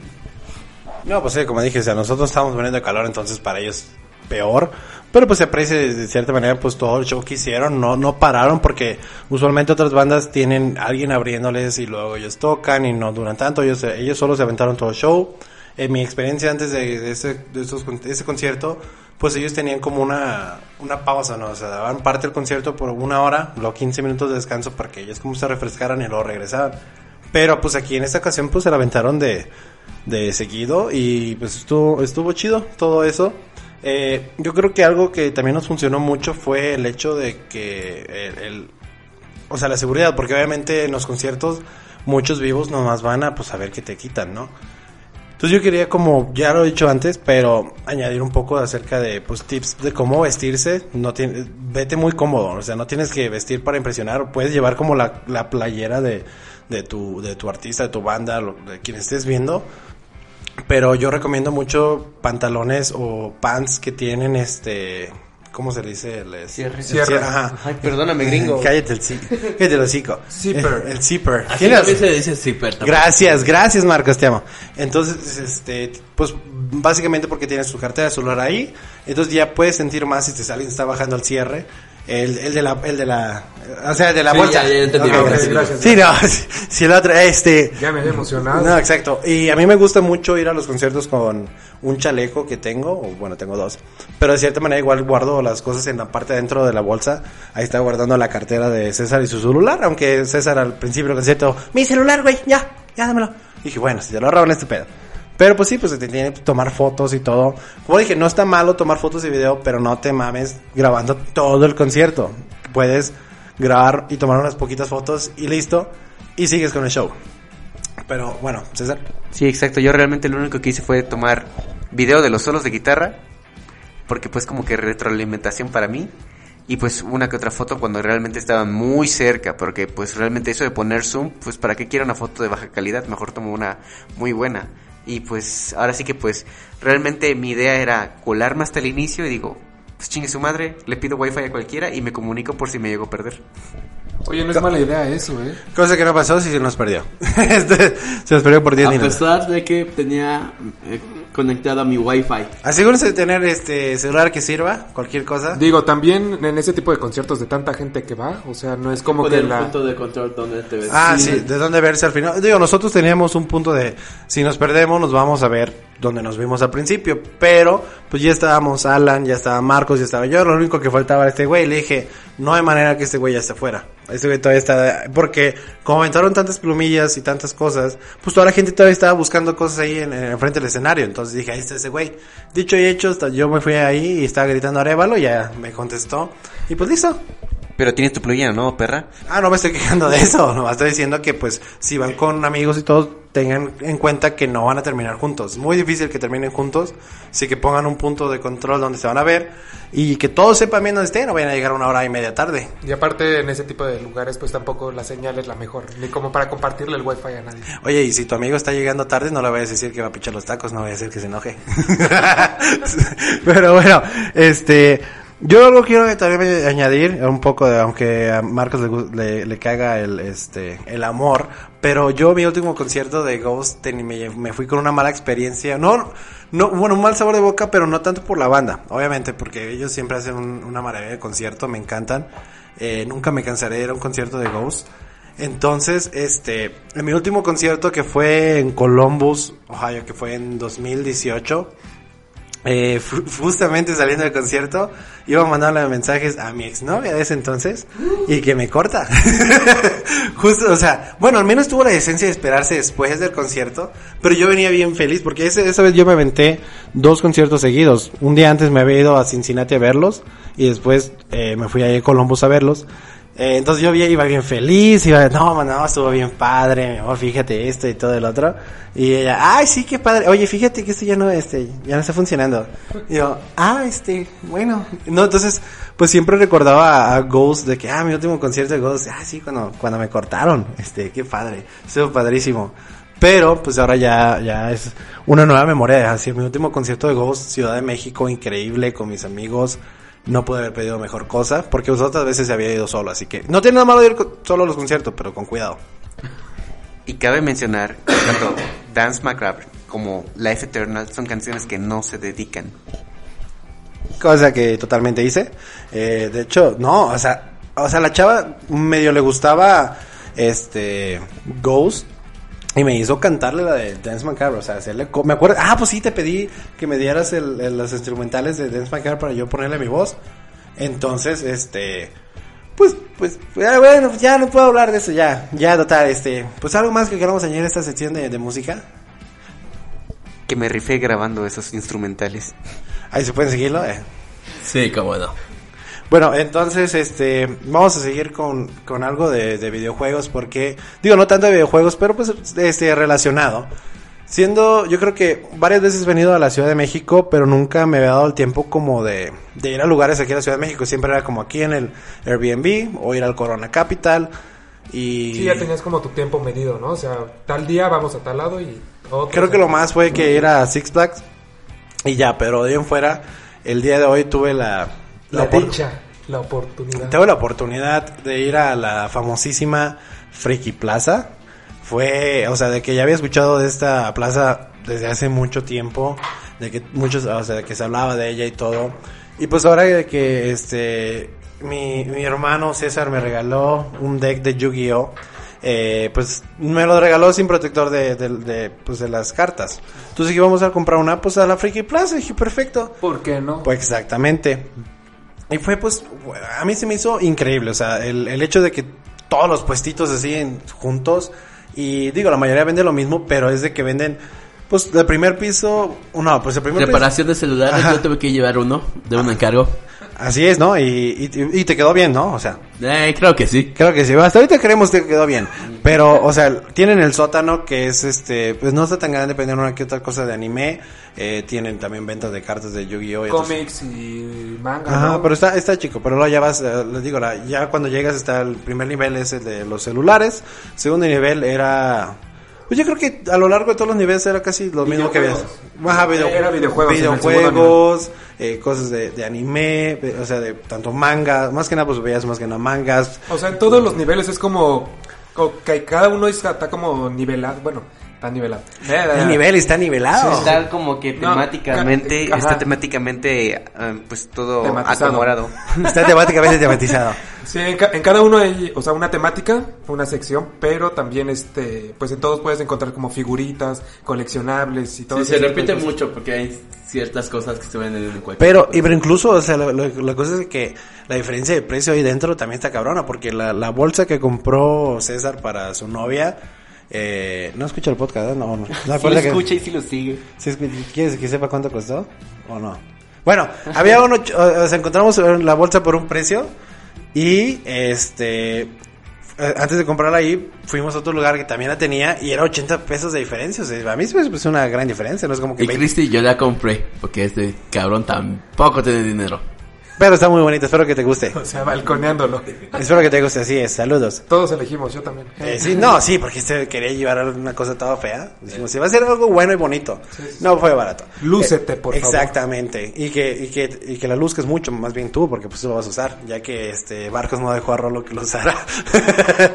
No, pues como dije, o nosotros estamos poniendo calor, entonces para ellos peor. Pero pues se aprecia de cierta manera pues todo el show que hicieron, no, no pararon porque usualmente otras bandas tienen alguien abriéndoles y luego ellos tocan y no duran tanto, ellos, ellos solo se aventaron todo el show. En mi experiencia antes de, de ese, de, de ese concierto, pues ellos tenían como una, una pausa, ¿no? O sea, daban parte del concierto por una hora, luego 15 minutos de descanso para que ellos como se refrescaran y luego regresaban. Pero pues aquí en esta ocasión pues se la aventaron de, de seguido y pues estuvo, estuvo chido todo eso. Eh, yo creo que algo que también nos funcionó mucho fue el hecho de que el, o sea, la seguridad, porque obviamente en los conciertos muchos vivos nomás van a pues a ver qué te quitan, ¿no? Entonces yo quería como, ya lo he dicho antes, pero añadir un poco acerca de pues tips de cómo vestirse. No tiene, vete muy cómodo, o sea, no tienes que vestir para impresionar, puedes llevar como la, la playera de, de tu, de tu artista, de tu banda, lo- de quien estés viendo. Pero yo recomiendo mucho pantalones o pants que tienen este, ¿cómo se le dice? El, es- Cierre. el Cierre. ajá. Ay, perdóname, gringo. Cállate el, cállate el hocico. Zipper. El, zipper. Aquí ¿Tienes- también se le dice zipper. también. Gracias, gracias Marcos, te amo. Entonces, este, pues básicamente porque tienes tu cartera de celular ahí, entonces ya puedes sentir más si te alguien está bajando al cierre. El, el de la, el de la, o sea, el de la Sí, bolsa. ya, ya entendí, Ok, ya gracias. entendí. gracias. Sí, no, si el otro, este, Ya me había emocionado. no, exacto. Y a mí me gusta mucho ir a los conciertos con un chaleco que tengo, o bueno, tengo dos. Pero de cierta manera igual guardo las cosas en la parte dentro de la bolsa. Ahí está guardando la cartera de César y su celular, aunque César al principio del concierto, mi celular, güey, ya, ya dámelo. Y dije, bueno, si te lo roban este pedo. Pero pues sí, pues te tiene que tomar fotos y todo. Como dije, no está malo tomar fotos y video, pero no te mames grabando todo el concierto. Puedes grabar y tomar unas poquitas fotos y listo. Y sigues con el show. Pero bueno, César. Sí, exacto. Yo realmente lo único que hice fue tomar video de los solos de guitarra. Porque pues como que retroalimentación para mí. Y pues una que otra foto cuando realmente estaban muy cerca. Porque pues realmente eso de poner zoom, pues para qué quiero una foto de baja calidad. Mejor tomo una muy buena. Y pues ahora sí que pues realmente mi idea era colarme hasta el inicio y digo, pues chingue su madre, le pido wifi a cualquiera y me comunico por si me llego a perder. Oye, no es mala idea eso, ¿eh? Cosa que no pasó si se nos perdió. Este, se nos perdió por 10 A minutos. pesar de que tenía eh, conectada mi wifi. Asegúrense de tener este celular que sirva, cualquier cosa. Digo, también en ese tipo de conciertos de tanta gente que va, o sea, no es como que la... punto de control donde te ves. Ah, sí, de dónde verse al final. Digo, nosotros teníamos un punto de, si nos perdemos, nos vamos a ver donde nos vimos al principio. Pero, pues ya estábamos Alan, ya estaba Marcos, ya estaba yo. Lo único que faltaba era este güey. Le dije, no hay manera que este güey ya esté fuera. Este güey todavía está, porque como aventaron tantas plumillas y tantas cosas, pues toda la gente todavía estaba buscando cosas ahí en, en frente del escenario. Entonces dije, ahí está ese güey. Dicho y hecho, yo me fui ahí y estaba gritando Arevalo, ya me contestó. Y pues listo. Pero tienes tu plugin, ¿no, perra? Ah, no me estoy quejando de eso, no estoy diciendo que pues si van con amigos y todos tengan en cuenta que no van a terminar juntos. Muy difícil que terminen juntos, así que pongan un punto de control donde se van a ver y que todos sepan bien dónde estén, no vayan a llegar una hora y media tarde. Y aparte en ese tipo de lugares pues tampoco la señal es la mejor, ni como para compartirle el wifi a nadie. Oye, y si tu amigo está llegando tarde, no le vayas a decir que va a pichar los tacos, no vaya a decir que se enoje. Pero bueno, este, yo algo quiero también añadir un poco de, aunque a Marcos le, le, le caga el, este, el amor, pero yo mi último concierto de Ghost me, me fui con una mala experiencia, no, no, bueno, un mal sabor de boca, pero no tanto por la banda, obviamente, porque ellos siempre hacen un- una maravilla de concierto, me encantan, eh, nunca me cansaré de ir a un concierto de Ghost. Entonces, este, en mi último concierto que fue en Columbus, Ohio, que fue en 2018, eh, justamente saliendo del concierto, iba a mandarle mensajes a mi exnovia de ese entonces y que me corta. Justo, o sea, bueno, al menos tuvo la decencia de esperarse después del concierto, pero yo venía bien feliz porque ese, esa vez yo me aventé dos conciertos seguidos. Un día antes me había ido a Cincinnati a verlos y después eh, me fui a Columbus a verlos. Eh, entonces yo iba bien feliz, iba, no, no, estuvo bien padre, oh, fíjate esto y todo el otro. Y ella, ay, sí, qué padre, oye, fíjate que esto ya no, este, ya no está funcionando. Y yo, ah, este, bueno. No, entonces, pues siempre recordaba a, Ghost de que, ah, mi último concierto de Ghost, ah, sí, cuando, cuando me cortaron, este, qué padre, estuvo padrísimo. Pero, pues ahora ya, ya es una nueva memoria, así, mi último concierto de Ghost, Ciudad de México, increíble, con mis amigos, no pude haber pedido mejor cosa, porque pues, otras veces se había ido solo, así que no tiene nada malo ir co- solo a los conciertos, pero con cuidado. Y cabe mencionar que tanto Dance Macabre como Life Eternal son canciones que no se dedican. Cosa que totalmente hice. Eh, de hecho, no, o sea, o sea, la chava medio le gustaba este Ghost y me hizo cantarle la de Dance Macabre, o sea, hacerle me acuerdo, ah, pues sí te pedí que me dieras el, el- los instrumentales de Dance Macabre para yo ponerle mi voz. Entonces, este Pues, pues, eh, bueno, ya no puedo hablar de eso, ya, ya, total, este, pues algo más que queramos añadir a esta sección de, de música. Que me rifé grabando esos instrumentales. Ahí se pueden seguirlo, eh. Sí, cómo no. Bueno, entonces, este, vamos a seguir con, con algo de, de videojuegos porque, digo, no tanto de videojuegos, pero pues, este, relacionado. Siendo, yo creo que varias veces he venido a la Ciudad de México, pero nunca me había dado el tiempo como de, de ir a lugares aquí en la Ciudad de México. Siempre era como aquí en el Airbnb o ir al Corona Capital. Y Sí, ya tenías como tu tiempo medido, ¿no? O sea, tal día vamos a tal lado y otro. creo que lo más fue que ir a Six Flags y ya, pero de ahí en fuera, el día de hoy tuve la, La opor- dicha, la oportunidad. Tengo la oportunidad de ir a la famosísima Friki Plaza. Fue, o sea, de que ya había escuchado de esta plaza desde hace mucho tiempo, de que muchos, o sea, de que se hablaba de ella y todo. Y pues ahora de que este mi, mi hermano César me regaló un deck de Yu-Gi-Oh, eh, pues me lo regaló sin protector de, de, de, pues, de las cartas. Entonces íbamos a comprar una pues a la Friki Plaza, y dije, perfecto. ¿Por qué no? Pues exactamente. Y fue pues, a mí se me hizo increíble, o sea, el, el hecho de que todos los puestitos así juntos, y digo, la mayoría vende lo mismo, pero es de que venden, pues, del primer piso, no, pues el primer piso, Reparación de celulares, Ajá. yo tuve que llevar uno de un encargo. así es, ¿no? Y, y, y te quedó bien, ¿no? O sea, Eh, creo que sí. Creo que sí, hasta ahorita creemos que quedó bien. Pero, o sea, tienen el sótano que es este, pues no está tan grande, depende de una que otra cosa de anime. Eh, tienen también ventas de cartas de Yu-Gi-Oh! Cómics y manga. Ajá, ¿no? pero está, está chico, pero luego ya vas, eh, les digo, ya cuando llegas está el primer nivel es el de los celulares, segundo nivel era, pues yo creo que a lo largo de todos los niveles era casi lo mismo que habías. Ajá, video- Era videojuegos videojuegos, eh, cosas de, de anime, de- o sea, de tanto manga, más que nada pues veías más que nada mangas, O sea, en todos los niveles es como, como que cada uno está como nivelado. Bueno, está nivelado. Eh, el nivel está nivelado. Está como que temáticamente, ca- está temáticamente, ah, pues todo Tematizado. acomodado. Está temáticamente tematizado. Sí, en, ca- en cada uno hay, o sea, una temática, una sección, pero también, este, pues en todos puedes encontrar como figuritas, coleccionables y todo Sí, se repite cosas. mucho porque hay ciertas cosas que se venden en cualquier Pero, y pero incluso, o sea, lo- lo- la cosa es que la diferencia de precio ahí dentro también está cabrona, porque la, la bolsa que compró César para su novia, eh, no escucha el podcast, ¿eh? no, no. no Sí lo acuerda que- escucha y sí lo sigue. ¿Sí escu- ¿Quieres que sepa cuánto costó o no? Bueno, había uno, o sea, encontramos la bolsa por un precio y este eh, antes de comprarla ahí fuimos a otro lugar que también la tenía y era 80 pesos de diferencia, o sea, a mí es una gran diferencia, no es como que Y 20, Cristi yo la compré porque este cabrón tampoco tiene dinero. Pero está muy bonita, espero que te guste. O sea, balconeándolo. Espero que te guste, así es, saludos. Todos elegimos, yo también. Eh, sí, no, sí, porque este quería llevar una cosa toda fea. Dijimos, si va a ser algo bueno y bonito. No fue barato. Lúcete, por favor. Exactamente. Y que, y que, y que la luzcas mucho, más bien tú, porque pues tú lo vas a usar, ya que este Barcos no dejó a Rolo que lo usara.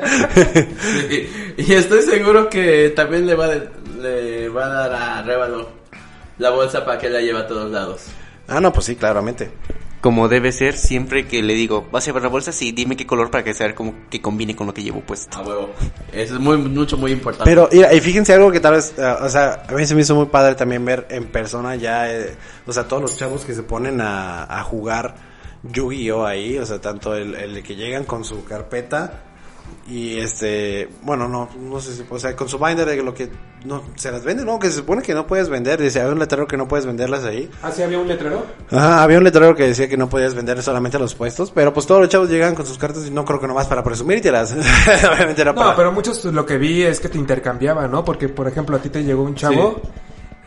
y, y estoy seguro que también le va, a de- le va a dar a Révalo la bolsa para que la lleve a todos lados. ah, no, pues sí, claramente. Como debe ser, siempre que le digo, ¿vas a llevar la bolsa? Sí, dime qué color para que saber cómo que combine con lo que llevo puesto. A huevo. Eso es muy, mucho, muy importante. Pero, mira, y fíjense algo que tal vez, eh, o sea, a mí se me hizo muy padre también ver en persona ya, eh, o sea, todos los chavos que se ponen a, a jugar Yu-Gi-Oh ahí, o sea, tanto el, el que llegan con su carpeta y este, bueno, no, no sé si, o sea, con su binder de lo que no, se las vende, ¿no? Que se supone que no puedes vender, dice, había un letrero que no puedes venderlas ahí. ¿Ah, sí había un letrero? Ajá, había un letrero que decía que no podías vender solamente a los puestos, pero pues todos los chavos llegan con sus cartas y no creo que nomás para presumírtelas. Obviamente era para... No, pero muchos lo que vi es que te intercambiaban, ¿no? Porque, por ejemplo, a ti te llegó un chavo,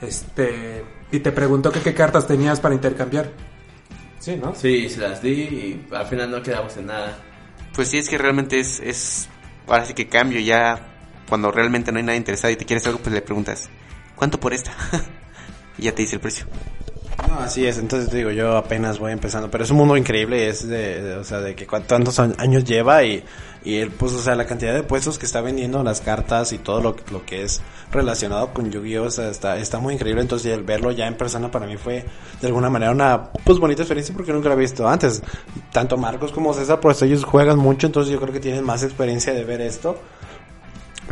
este, y te preguntó que qué cartas tenías para intercambiar. Sí, ¿no? Sí, se las di y al final no quedamos en nada. Pues sí, es que realmente es, es, ahora sí que cambio ya, cuando realmente no hay nada interesado y te quieres algo, pues le preguntas, ¿cuánto por esta? y ya te dice el precio. No, así es, entonces te digo, yo apenas voy empezando, pero es un mundo increíble, es de, o sea, de que cuántos años lleva y, y el, pues, o sea, la cantidad de puestos que está vendiendo las cartas y todo lo, lo que es relacionado con Yu-Gi-Oh! o sea, está, está muy increíble, entonces el verlo ya en persona para mí fue de alguna manera una, pues, bonita experiencia porque nunca lo había visto antes. Tanto Marcos como César, pues ellos juegan mucho, entonces yo creo que tienen más experiencia de ver esto.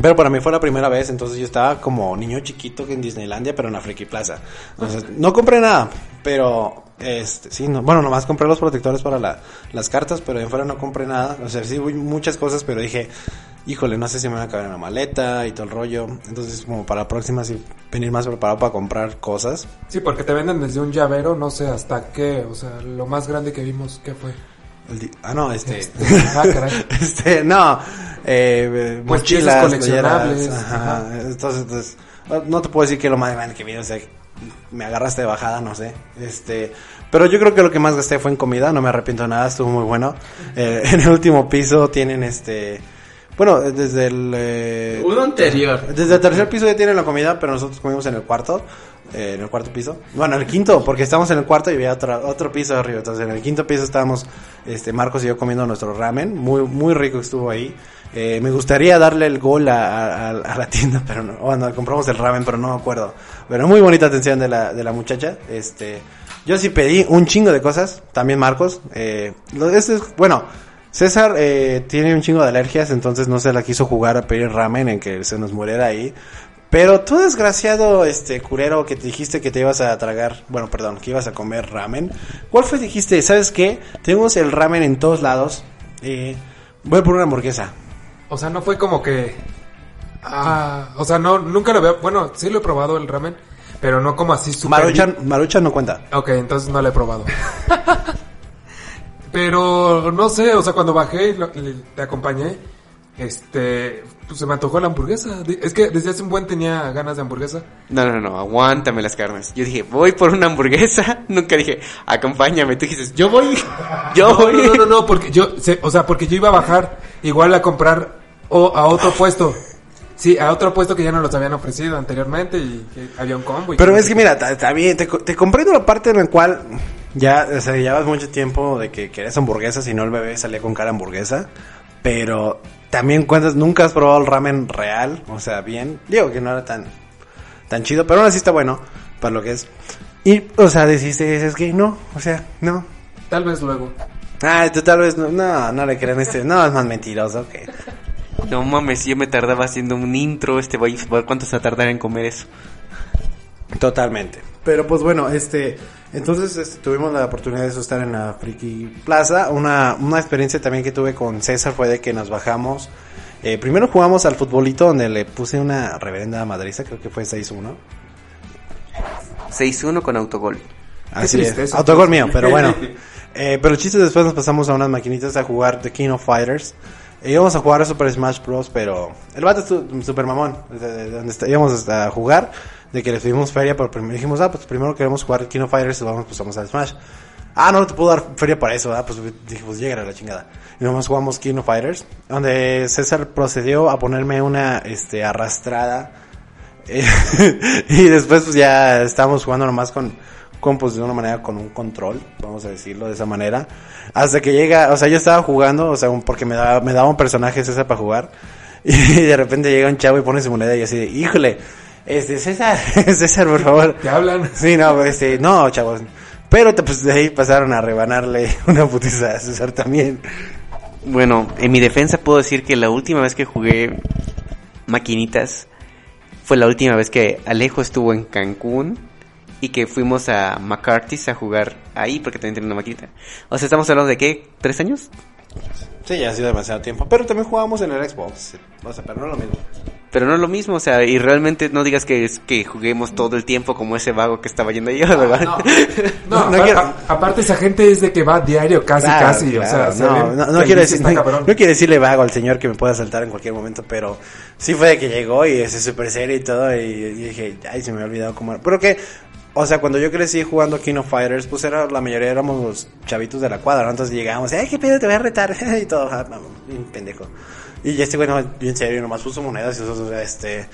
Pero para mí fue la primera vez, entonces yo estaba como niño chiquito en Disneylandia, pero en la Friki Plaza. Sea, no compré nada, pero Este, sí, no, bueno, nomás compré los protectores para la, las cartas, pero en fuera no compré nada. O sea, sí, muchas cosas, pero dije, híjole, no sé si me van a caber en la maleta y todo el rollo. Entonces, como para la próxima, sí, venir más preparado para comprar cosas. Sí, porque te venden desde un llavero, no sé hasta qué, o sea, lo más grande que vimos, ¿qué fue? Ah, no, este. Este, ah, caray. este, no. Eh, Pues mochilas, coleccionables, playeras, ajá. ajá. Entonces, pues, no te puedo decir que lo más grande que vi, o sea, me agarraste de bajada, no sé. Este, pero yo creo que lo que más gasté fue en comida, no me arrepiento de nada, estuvo muy bueno. Eh, en el último piso tienen este, bueno, desde el, eh, Uno anterior. desde el tercer piso ya tienen la comida, pero nosotros comimos en el cuarto, eh, en el cuarto piso. Bueno, en el quinto, porque estamos en el cuarto y había otro, otro piso arriba. Entonces, en el quinto piso estábamos, este, Marcos y yo comiendo nuestro ramen. Muy, muy rico estuvo ahí. Eh, me gustaría darle el gol a, a- a la tienda, pero no, bueno, compramos el ramen, pero no me acuerdo. Pero muy bonita atención de la, de la muchacha. Este, yo sí pedí un chingo de cosas, también Marcos. Eh, lo- es, bueno, César eh, tiene un chingo de alergias, entonces no se la quiso jugar a pedir ramen en que se nos muriera ahí. Pero tú, desgraciado, este, curero, que te dijiste que te ibas a tragar, bueno, perdón, que ibas a comer ramen. ¿Cuál fue? Dijiste, ¿sabes qué? Tenemos el ramen en todos lados. Eh, voy por una hamburguesa. O sea, no fue como que. Ah, o sea, no, nunca lo veo. Bueno, sí lo he probado el ramen, pero no como así súper. Maruchan, Maruchan no cuenta. Ok, entonces no lo he probado. pero no sé, o sea, cuando bajé y lo- te acompañé, este. Pues se me antojó la hamburguesa. Di- Es que desde hace un buen tenía ganas de hamburguesa. No, no, no, aguántame las carnes. Yo dije, voy por una hamburguesa. Nunca dije, acompáñame. Tú dijiste, yo voy. Yo No, voy. no, no, no, no, porque yo, se- o sea, porque yo iba a bajar igual a comprar o a otro puesto. Sí, a otro puesto que ya nos los habían ofrecido anteriormente y que había un combo. y Pero es que mira, ta- también te, co- te comprendo la parte en la cual ya, o sea, llevas mucho tiempo de que querías hamburguesas y no el bebé salía con cara a hamburguesa. Pero también cuentas, nunca has probado el ramen real, o sea, bien. Digo que no era tan, tan chido, pero aún así está bueno para lo que es. Y, o sea, deciste, es que no, o sea, no. Tal vez luego. Ah, tú tal vez no, no, no le crean este, no, es más mentiroso que. No mames, yo me tardaba haciendo un intro. Este güey, ¿cuánto se va a tardar en comer eso? Totalmente. Pero pues bueno, este, entonces este, tuvimos la oportunidad de estar en la Friki Plaza. Una, una experiencia también que tuve con César fue de que nos bajamos. Eh, primero jugamos al futbolito donde le puse una reverenda madriza, creo que fue 6-1. 6-1 con autogol. Así es, autogol mío, pero bueno. Eh, pero el chiste después nos pasamos a unas maquinitas a jugar The King of Fighters. E íbamos a jugar a Super Smash Bros. Pero el vato es tu- super mamón. de- de- de donde está- íbamos a jugar, de que le pedimos feria, pero primero dijimos, ah, pues primero queremos jugar King of Fighters y vamos, pues vamos al Smash. Ah, no te puedo dar feria para eso, ¿verdad? Pues dije, pues llega a la chingada. Y nomás jugamos King of Fighters, donde César procedió a ponerme una este, arrastrada. Y después pues ya estábamos jugando nomás con, con pues de una manera con un control, vamos a decirlo de esa manera. Hasta que llega, o sea, yo estaba jugando, o sea, porque me daba, me daba un personaje César para jugar. Y de repente llega un chavo y pone su moneda y así de, híjole, este, César, César, por favor. Te hablan. Sí, no, este, no, chavos. Pero pues de ahí pasaron a rebanarle una putiza a César también. Bueno, en mi defensa puedo decir que la última vez que jugué maquinitas fue la última vez que Alejo estuvo en Cancún y que fuimos a McCarthy's a jugar ahí porque también tiene una maquinita. O sea, estamos hablando de qué, ¿tres años? Sí, ya ha sido demasiado tiempo. Pero también jugábamos en el Xbox. O sea, pero no lo mismo. Pero no es lo mismo, o sea, y realmente no digas que es que juguemos todo el tiempo como ese vago que estaba yendo yo, ¿verdad? No, No, quiero- a- aparte esa gente es de que va diario, casi, Claro, casi. claro, o sea, se no, no, quiero decir, no, quiero decirle vago al señor que me pueda saltar en cualquier momento, pero sí fue de que llegó y ese super serie y todo y, y dije, ay, se me había olvidado cómo era. Pero que, o sea, cuando yo crecí jugando King of Fighters, pues era, la mayoría éramos los chavitos de la cuadra, ¿no? Entonces llegábamos, ay, qué pedo, te voy a retar, y todo, ah, pendejo. Y este güey, no, bien serio, nomás puso monedas y nosotros, este...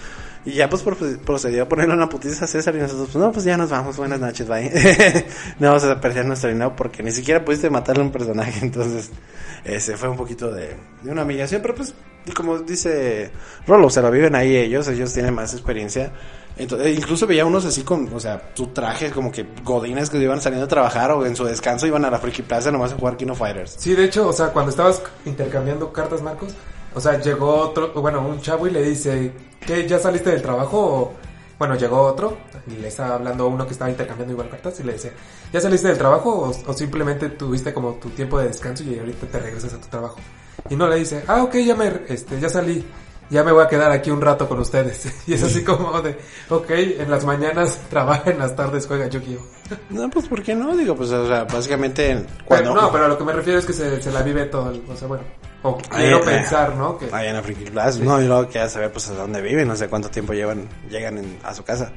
Y ya pues pro- procedió a ponerle una putiza a César y nosotros, pues no, pues ya nos vamos, buenas noches, bye. no vamos a perder nuestro dinero porque ni siquiera pudiste matarle a un personaje, entonces ese fue un poquito de, de una humillación, pero pues como dice Rolo, se lo viven ahí ellos, ellos tienen más experiencia. Entonces, incluso veía unos así con, o sea, su traje como que godines que iban saliendo a trabajar o en su descanso iban a la Friki Plaza nomás a jugar King of Fighters. Sí, de hecho, o sea, cuando estabas intercambiando cartas, Marcos, o sea, llegó otro, bueno, un chavo y le dice, ¿qué, ya saliste del trabajo? O, Bueno, llegó otro y le estaba hablando a uno que estaba intercambiando igual cartas y le decía, ¿ya saliste del trabajo o, o simplemente tuviste como tu tiempo de descanso y ahorita te regresas a tu trabajo? Y no le dice, ah, ok, ya me, este, ya salí, ya me voy a quedar aquí un rato con ustedes. Y es así como de, ok, en las mañanas trabaja, en las tardes juega Yu-Gi-Oh! No, pues ¿por qué no? Digo, pues o sea, básicamente Pero, cuando... no, pero a lo que me refiero es que se, se la vive todo, el- o sea, bueno, o Ahí, quiero eh, pensar, ¿no? Que, Ahí en la Friki Plaza, no, y luego queda saber pues a dónde viven, no sé cuánto tiempo llevan, llegan en- a su casa.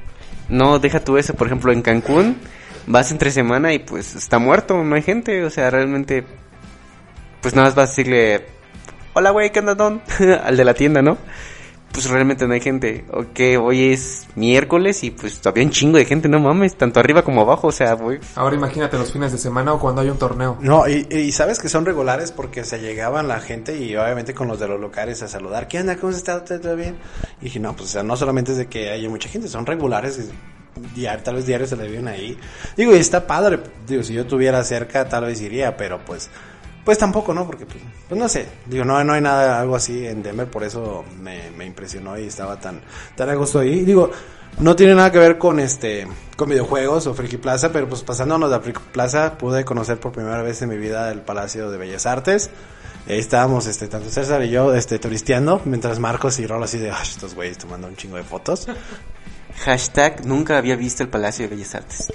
No, deja tú eso, por ejemplo, en Cancún vas entre semana y pues está muerto, no hay gente, o sea, realmente pues nada más vas a decirle, hola güey, ¿qué onda, don? Al de la tienda, ¿no? Pues realmente no hay gente. Ok, hoy es miércoles y pues todavía un chingo de gente, no mames, tanto arriba como abajo, o sea, güey. ahora imagínate los fines de semana o cuando hay un torneo. No, y, y sabes que son regulares porque se llegaban la gente y obviamente con los de los locales a saludar. ¿Qué onda? ¿Cómo está? ¿Todo bien? Y dije, no, pues o sea, no solamente es de que haya mucha gente, son regulares. y diar- tal vez diarios se le viven ahí. Digo, y está padre. Digo, si yo tuviera cerca, tal vez iría, pero pues, pues tampoco, ¿no? Porque, pues, pues no sé. Digo, no, no hay nada, algo así en Denver, por eso me, me impresionó y estaba tan, tan a gusto ahí. Digo, no tiene nada que ver con este, con videojuegos o Friki Plaza, pero pues pasándonos a Friki Plaza, pude conocer por primera vez en mi vida el Palacio de Bellas Artes. Ahí estábamos, este, tanto César y yo, este, turisteando, mientras Marcos y Rolo así de, "Ay, estos güeyes tomando un chingo de fotos. Hashtag nunca había visto el Palacio de Bellas Artes.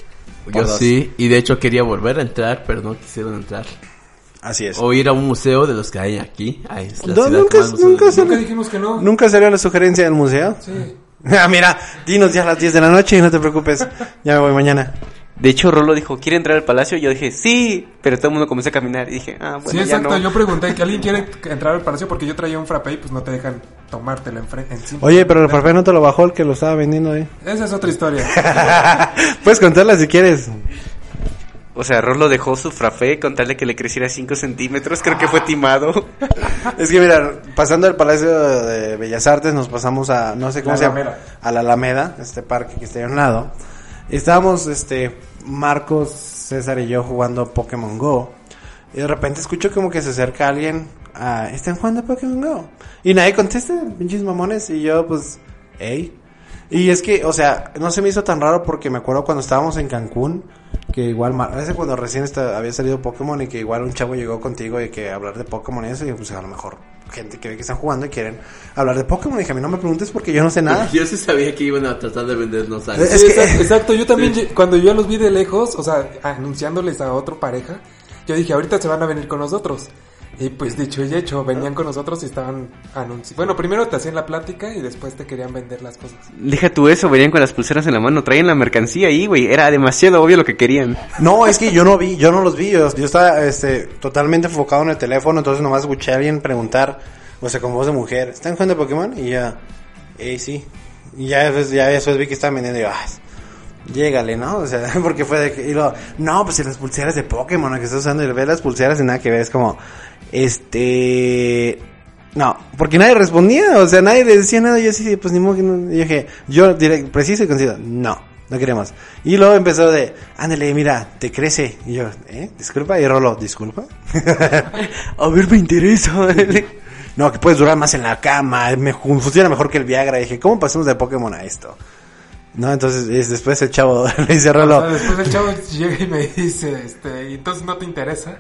Yo sí, y de hecho quería volver a entrar, pero no quisieron entrar. Así es. O ir a un museo de los que hay aquí. Ay, es la No, nunca- que más museos nunca hay. se- Nunca dijimos que no. ¿Nunca salió la sugerencia del museo? Sí. Ah, mira, dinos ya a las 10 de la noche y no te preocupes. Ya me voy mañana. De hecho, Rolo dijo, ¿quiere entrar al palacio? Yo dije, sí, pero todo el mundo comenzó a caminar y dije, ah, bueno, sí, ya exacto. no. Yo pregunté que alguien quiere entrar al palacio porque yo traía un frappe y pues no te dejan tomártelo enfre- encima. Oye, pero el parfait no te lo bajó el que lo estaba vendiendo ahí. Esa es otra historia. Puedes contarla si quieres. O sea, Rolo dejó su frappé con tal de que le creciera 5 centímetros, creo que fue timado. Es que mira, pasando el Palacio de Bellas Artes nos pasamos a, no sé cómo La se llama, Alameda. a la Alameda, este parque que está ahí a un lado. Y estábamos, este, Marcos, César y yo jugando Pokémon Go. Y de repente escucho como que se acerca alguien a, ¿están jugando Pokémon Go? Y nadie contesta, pinches mamones, y yo pues, hey. Y es que, o sea, no se me hizo tan raro porque me acuerdo cuando estábamos en Cancún, que igual, Mar- a veces cuando recién había salido Pokémon y que igual un chavo llegó contigo y que hablar de Pokémon y eso, y pues a lo mejor gente que ve que están jugando y quieren hablar de Pokémon. Y dije, a mí no me preguntes porque yo no sé nada. Yo sí sabía que iban a tratar de vendernos algo. Es Sí, que- exacto. Yo también, cuando yo los vi de lejos, o sea, anunciándoles a otra pareja, yo dije, ahorita se van a venir con nosotros. Y pues dicho y hecho, venían con nosotros y estaban anunciando. Bueno, primero te hacían la plática y después te querían vender las cosas. Deja tú eso, venían con las pulseras en la mano, traían la mercancía ahí, güey. Era demasiado obvio lo que querían. No, es que yo no vi, yo no los vi, yo, yo estaba este, totalmente enfocado en el teléfono, entonces nomás escuché a alguien preguntar, o sea, con voz de mujer, ¿están jugando Pokémon? Y ya, eh, sí. Y ya después, ya después vi que estaban vendiendo y yo, ah, llégale, ¿no? O sea, porque fue de que, y luego, no, pues si las pulseras de Pokémon que estás usando y ves las pulseras y nada que ver, es como, este... No, porque nadie respondía, o sea, nadie le decía nada, yo así, pues ni modo que no, yo dije, yo directo, preciso y conciso, no, no queremos. Y luego empezó de, ándale, mira, te crece. Y yo, ¿eh? Disculpa, y Rolo, ¿disculpa? A ver, me interesa. no, que puedes durar más en la cama, me, funciona mejor que el Viagra. Y dije, ¿cómo pasamos de Pokémon a esto? No, entonces, es- después el chavo le dice O Rolo, sea, después el chavo llega y me dice, este, ¿y entonces no te interesa?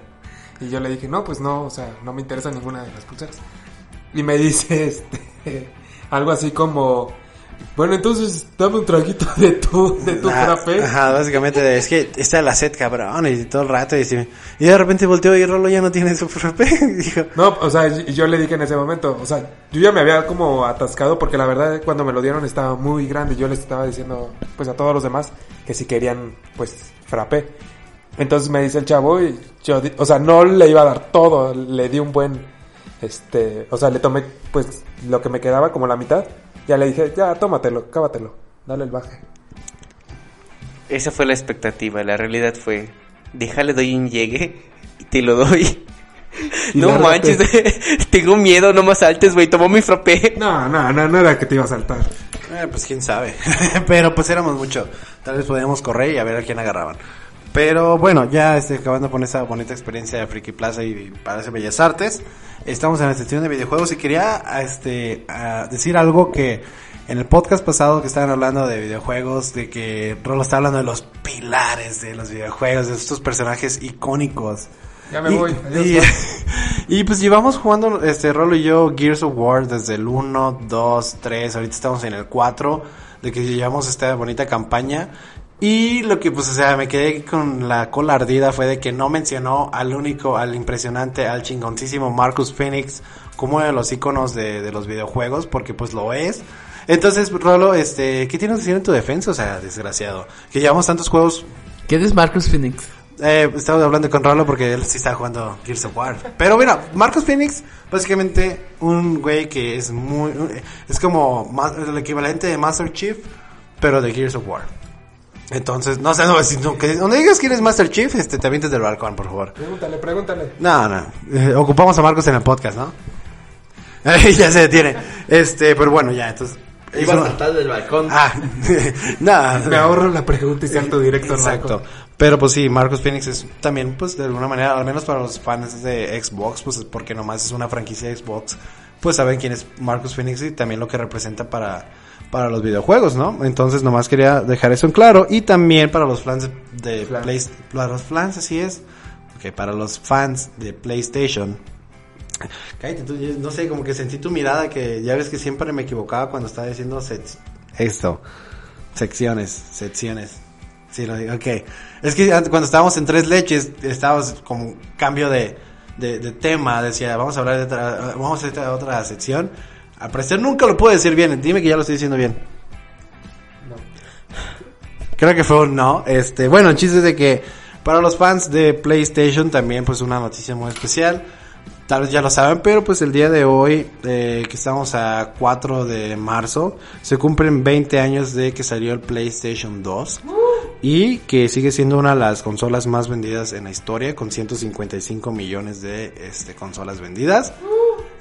Y yo le dije, no, pues no, o sea, no me interesa ninguna de las pulseras. Y me dice, este, algo así como, bueno, entonces dame un traguito de tu, de tu Ah, frappé. Ajá, básicamente es que está la sed, cabrón, y todo el rato, y, de repente volteó y Rolo ya no tiene su frappé. Y dijo, No, o sea, y yo le dije en ese momento, o sea, yo ya me había como atascado porque la verdad cuando me lo dieron estaba muy grande. Yo les estaba diciendo, pues a todos los demás que si querían, pues, frappé. Entonces me dice el chavo y yo, o sea, no le iba a dar todo, le di un buen, este, o sea, le tomé, pues, lo que me quedaba como la mitad. Ya le dije, ya, tómatelo, cábatelo, dale el baje. Esa fue la expectativa, la realidad fue, déjale, doy un llegue y te lo doy. Y no manches, tengo miedo, no más altes, güey, tomó mi frappé. No, no, no, no era que te iba a saltar. Eh, pues quién sabe. Pero pues éramos mucho. Tal vez podíamos correr y a ver a quién agarraban. Pero bueno, ya este, acabando con esa bonita experiencia de Friki Plaza y Palacio Bellas Artes, estamos en la sección de videojuegos y quería este, a decir algo que en el podcast pasado que estaban hablando de videojuegos, de que Rolo está hablando de los pilares de los videojuegos, de estos personajes icónicos. Ya me voy. Adiós, y pues llevamos jugando, este, Rolo y yo, Gears of War desde el 1, 2, 3, ahorita estamos en el 4, de que llevamos esta bonita campaña. Y lo que, pues, o sea, me quedé con la cola ardida fue de que no mencionó al único, al impresionante, al chingoncísimo Marcus Phoenix como uno de los iconos de, de los videojuegos, porque pues lo es. Entonces, Rolo, este, ¿qué tienes que decir en tu defensa? O sea, desgraciado. Que llevamos tantos juegos ¿Quién es Marcus Phoenix? eh, estaba hablando con Rolo porque él sí está jugando Gears of War. Pero mira, Marcus Phoenix, básicamente un güey que es muy... Es como el equivalente de Master Chief, pero de Gears of War. Entonces, no sé, no, si no, que, donde digas quién es Master Chief, este, te avientes del balcón, por favor. Pregúntale, pregúntale. No, no, eh, ocupamos a Marcos en el podcast, ¿no? ya se detiene. Este, pero bueno, ya, entonces... Iba a saltar del balcón. Ah, no. Me ahorro la pregunta y salto directo Exacto. Pero pues sí, Marcus Phoenix es también, pues de alguna manera, al menos para los fans de Xbox, pues es porque nomás es una franquicia de Xbox, pues saben quién es Marcus Phoenix y también lo que representa para, para los videojuegos, ¿no? Entonces nomás quería dejar eso en claro y también para los fans de, de Fans. Play- para los fans, así es, ok, para los fans de PlayStation. Cállate, tú, yo no sé, como que sentí tu mirada que ya ves que siempre me equivocaba cuando estaba diciendo esto. Secciones, secciones. Sí, lo digo, ok. Es que cuando estábamos en Tres Leches, estábamos como cambio de, de, de tema, decía, vamos a hablar de otra, vamos a hacer otra sección. Al parecer nunca lo puedo decir bien, dime que ya lo estoy diciendo bien. No. Creo que fue un no. Este, bueno, el chiste es de que para los fans de PlayStation también pues una noticia muy especial. Tal vez ya lo saben, pero pues el día de hoy, eh, que estamos a 4 de marzo, se cumplen 20 años de que salió el PlayStation 2 y que sigue siendo una de las consolas más vendidas en la historia con 155 millones de este, consolas vendidas.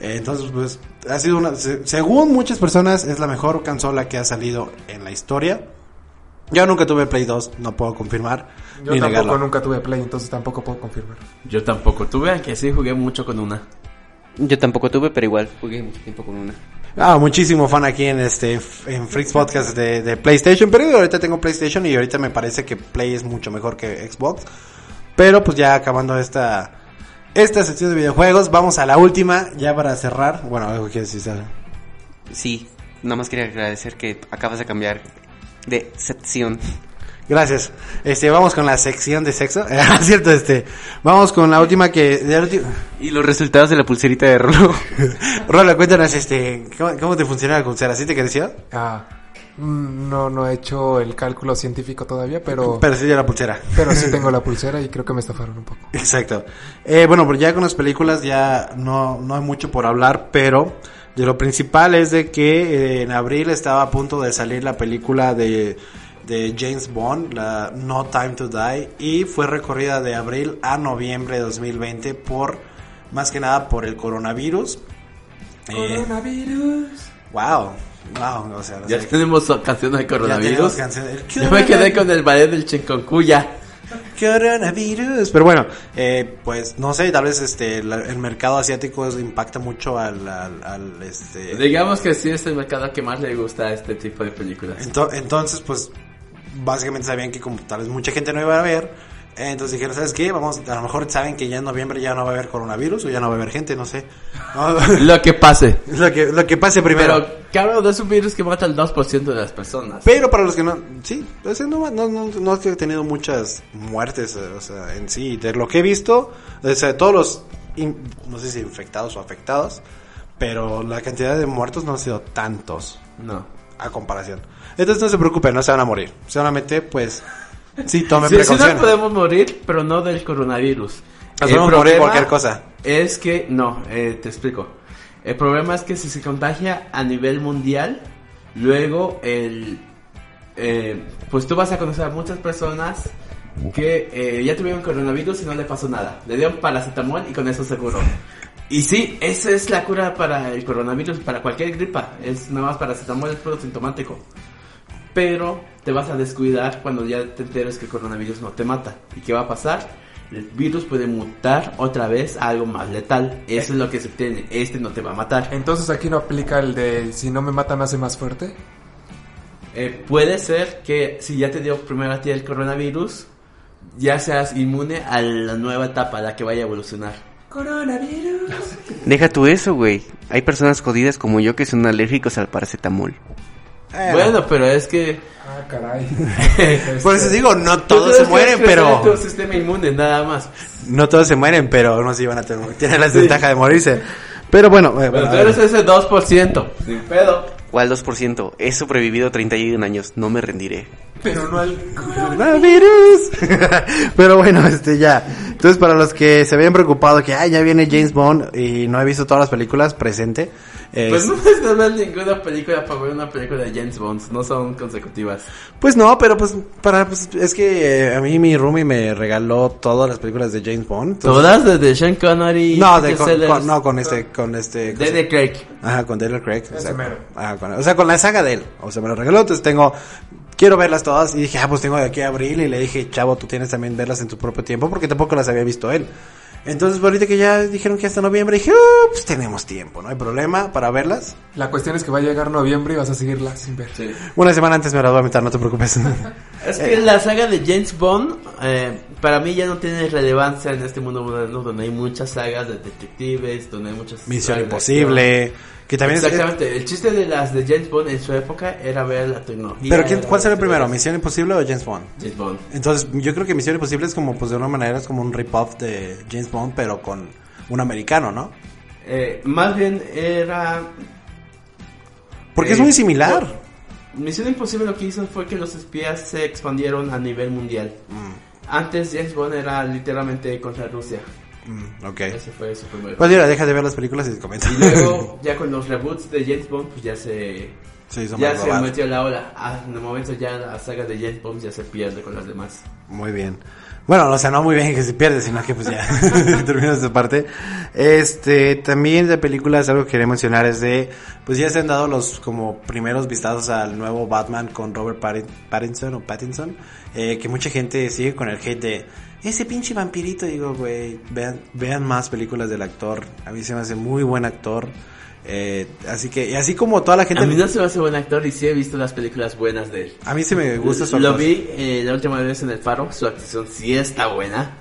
Eh, Entonces, pues, ha sido una, se- según muchas personas, es la mejor consola que ha salido en la historia. Yo nunca tuve Play 2, no puedo confirmar Yo ni tampoco negarlo. nunca tuve Play, entonces tampoco puedo confirmar. Yo tampoco tuve, aunque sí jugué mucho con una. Yo tampoco tuve, pero igual jugué mucho tiempo con una. Ah, muchísimo fan aquí en este en Freaks Podcast de, de PlayStation, pero yo ahorita tengo PlayStation y ahorita me parece que Play es mucho mejor que Xbox. Pero pues ya acabando esta esta sección de videojuegos, vamos a la última ya para cerrar. Bueno, algo que decir, Sara? Sí, nada más quería agradecer que acabas de cambiar de sección. Gracias. Este, vamos con la sección de sexo. Ah, cierto, este. Vamos con la última que de la ulti- Y los resultados de la pulserita de Rolo. Rola, cuéntanos este, ¿cómo, cómo te funciona la pulsera? ¿Sí te creció? Ah, no, no he hecho el cálculo científico todavía, pero, Pero sí de la pulsera. pero sí tengo la pulsera y creo que me estafaron un poco. Exacto. Eh, bueno, pues ya con las películas ya no, no hay mucho por hablar, pero de lo principal es de que eh, en abril estaba a punto de salir la película de, de James Bond, la No Time to Die, y fue recorrida de abril a noviembre de 2020 por, más que nada por el coronavirus. Eh, Coronavirus. wow, wow, o sea, no Ya sé, tenemos canción de ya tenemos coronavirus. canción del Yo me quedé con el ballet del Chenconcuya. Coronavirus. Pero bueno, eh, pues no sé, tal vez este la- el mercado asiático es- impacta mucho al, al, al, este. Digamos que sí es el mercado que más le gusta a este tipo de películas. Ento- entonces, pues básicamente sabían que como tal vez mucha gente no iba a ver. Entonces dijeron, ¿sabes qué? Vamos, a lo mejor saben que ya en noviembre ya no va a haber coronavirus o ya no va a haber gente, no sé. No, Lo que pase. lo, que, lo que pase primero. Pero, cabrón, es un virus que mata al 2% de las personas. Pero para los que no, sí, sea, no, no, no, no he tenido muchas muertes, eh, o sea, en sí, de lo que he visto, o sea, todos los, in- no sé si infectados o afectados, pero la cantidad de muertos no han sido tantos No. a comparación. Entonces no se preocupen, no se van a morir, solamente pues, sí, tomen Sí, sí precauciones. nos podemos morir, pero no del coronavirus. Nos podemos morir cualquier cosa. Es que, no, eh, te explico. El problema es que si se contagia a nivel mundial, luego el... eh, pues tú vas a conocer a muchas personas que eh, ya tuvieron coronavirus y no le pasó nada. Le dieron paracetamol y con eso seguro. Y sí, esa es la cura para el coronavirus, para cualquier gripa. Es nada más paracetamol, es puro sintomático. Pero te vas a descuidar cuando ya te enteres que el coronavirus no te mata. ¿Y qué va a pasar? el virus puede mutar otra vez a algo más letal. Eso es lo que se obtiene. Este no te va a matar. Entonces aquí no aplica el de si no me mata me hace más fuerte. Eh, puede ser que si ya te dio primero a ti el coronavirus, ya seas inmune a la nueva etapa, a la que vaya a evolucionar. Coronavirus. Deja tú eso, güey. Hay personas jodidas como yo que son alérgicos al paracetamol. Eh, Bueno, pero es que... Ah, caray. Por eso Este, digo, no todos se mueren, pero... tu sistema inmune, nada más. No todos se mueren, pero no se iban a tener, tienen la desventaja de morirse. Pero bueno, eh, Pero bueno, tú eres ese 2%. Sin pedo. ¿Cuál 2%? He sobrevivido 31 años, no me rendiré. Pero no al coronavirus. Pero bueno, este ya. Entonces, para los que se habían preocupado que, ay, ya viene James Bond y no he visto todas las películas, presente. Eh, Pues no es ver ninguna película para ver una película de James Bond. No son consecutivas. Pues no, pero pues para pues, es que eh, a mí mi roomie me regaló todas las películas de James Bond. entonces- Todas desde Sean Connery. No, de, con, no con este con este Daniel Craig. Ajá, con Daniel Craig. o sea, mero. ajá, con- o sea, con la saga de él. O sea, me lo regaló, entonces tengo... Quiero verlas todas y dije, ah, pues tengo de aquí a abril y le dije, chavo, tú tienes también verlas en tu propio tiempo porque tampoco las había visto él. Entonces, ahorita que ya dijeron que hasta noviembre, dije, "Oh, pues tenemos tiempo, no hay problema para verlas. La cuestión es que va a llegar noviembre y vas a seguirla sin ver. Sí. Una semana antes me las voy a meter, no te preocupes. Es que la saga de James Bond, eh, para mí ya no tiene relevancia en este mundo moderno donde hay muchas sagas de detectives, donde hay muchas... Misión sagas de Imposible, que también es- Exactamente, el chiste de las de James Bond en su época era ver la tecnología. Pero ¿quién, ¿cuál será primero, Misión Imposible o James Bond? James Bond. Entonces, yo creo que Misión Imposible es como, pues de una manera, es como un rip-off de James Bond, pero con un americano, ¿no? Eh, más bien era... Porque Eh, es muy similar. Misión Imposible lo que hizo fue que los espías se expandieron a nivel mundial. Mm, Antes James Bond era literalmente contra Rusia. Mm, ok. Ese fue su primer... Pues mira, deja de ver las películas y comenta. Y luego, ya con los reboots de James Bond, pues ya se... Ya se global. metió la ola. Ah, en el momento ya la saga de James Bond ya se pierde con las demás. Muy bien. Bueno, o sea, no muy bien que se pierde, sino que pues ya terminamos esta parte. Este, también de películas, algo que quería mencionar es de, pues ya se han dado los como primeros vistazos al nuevo Batman con Robert Pattin- Pattinson o Pattinson, eh, que mucha gente sigue con el hate de, ese pinche vampirito, digo, güey, vean, vean más películas del actor, a mí se me hace muy buen actor, eh, así que, y así como toda la gente, A mí no se me hace buen actor y sí he visto las películas buenas de él. a mí sí me gusta su Lo vi eh, la última vez en el Faro, su actuación sí está buena.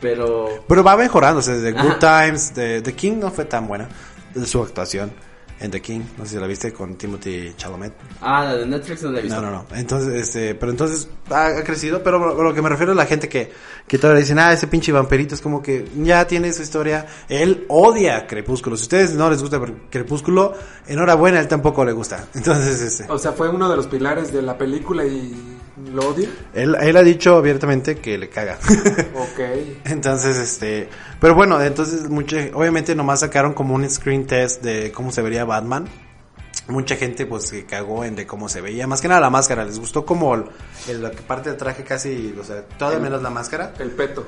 Pero... Pero va mejorando, o sea, desde Good Ajá. Times, de The King no fue tan buena, su actuación en The King, no sé si la viste con Timothy Chalamet. Ah, la de Netflix no la he visto. No, no, no. Entonces, este, pero entonces ha, ha crecido, pero lo, lo que me refiero es la gente que, que todavía dicen, ah, ese pinche vampirito es como que ya tiene su historia. Él odia Crepúsculo. Si a ustedes no les gusta Crepúsculo, enhorabuena, a él tampoco le gusta. Entonces, este, O sea, fue uno de los pilares de la película y lo odia. él, él ha dicho abiertamente que le caga. Ok. Entonces, este, pero bueno, entonces mucha, obviamente nomás sacaron como un screen test de cómo se vería Batman. Mucha gente pues se cagó en de cómo se veía, más que nada la máscara, les gustó como el, el- la parte del traje casi, o sea, todo menos la máscara. El peto.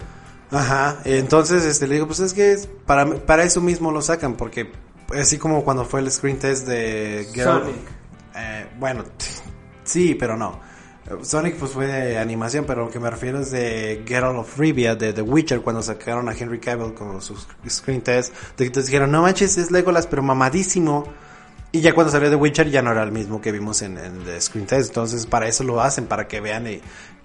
Ajá, entonces este le digo, pues es que para para eso mismo lo sacan porque así como cuando fue el screen test de Geralt- Sonic. eh, bueno, sí, pero no. Sonic pues fue de animación, pero lo que me refiero es de Geralt of Rivia, de The Witcher, cuando sacaron a Henry Cavill con sus screen test, de que entonces dijeron, no manches, es Legolas, pero mamadísimo. Y ya cuando salió The Witcher ya no era el mismo que vimos en, en The Screen Test, entonces para eso lo hacen, para que vean y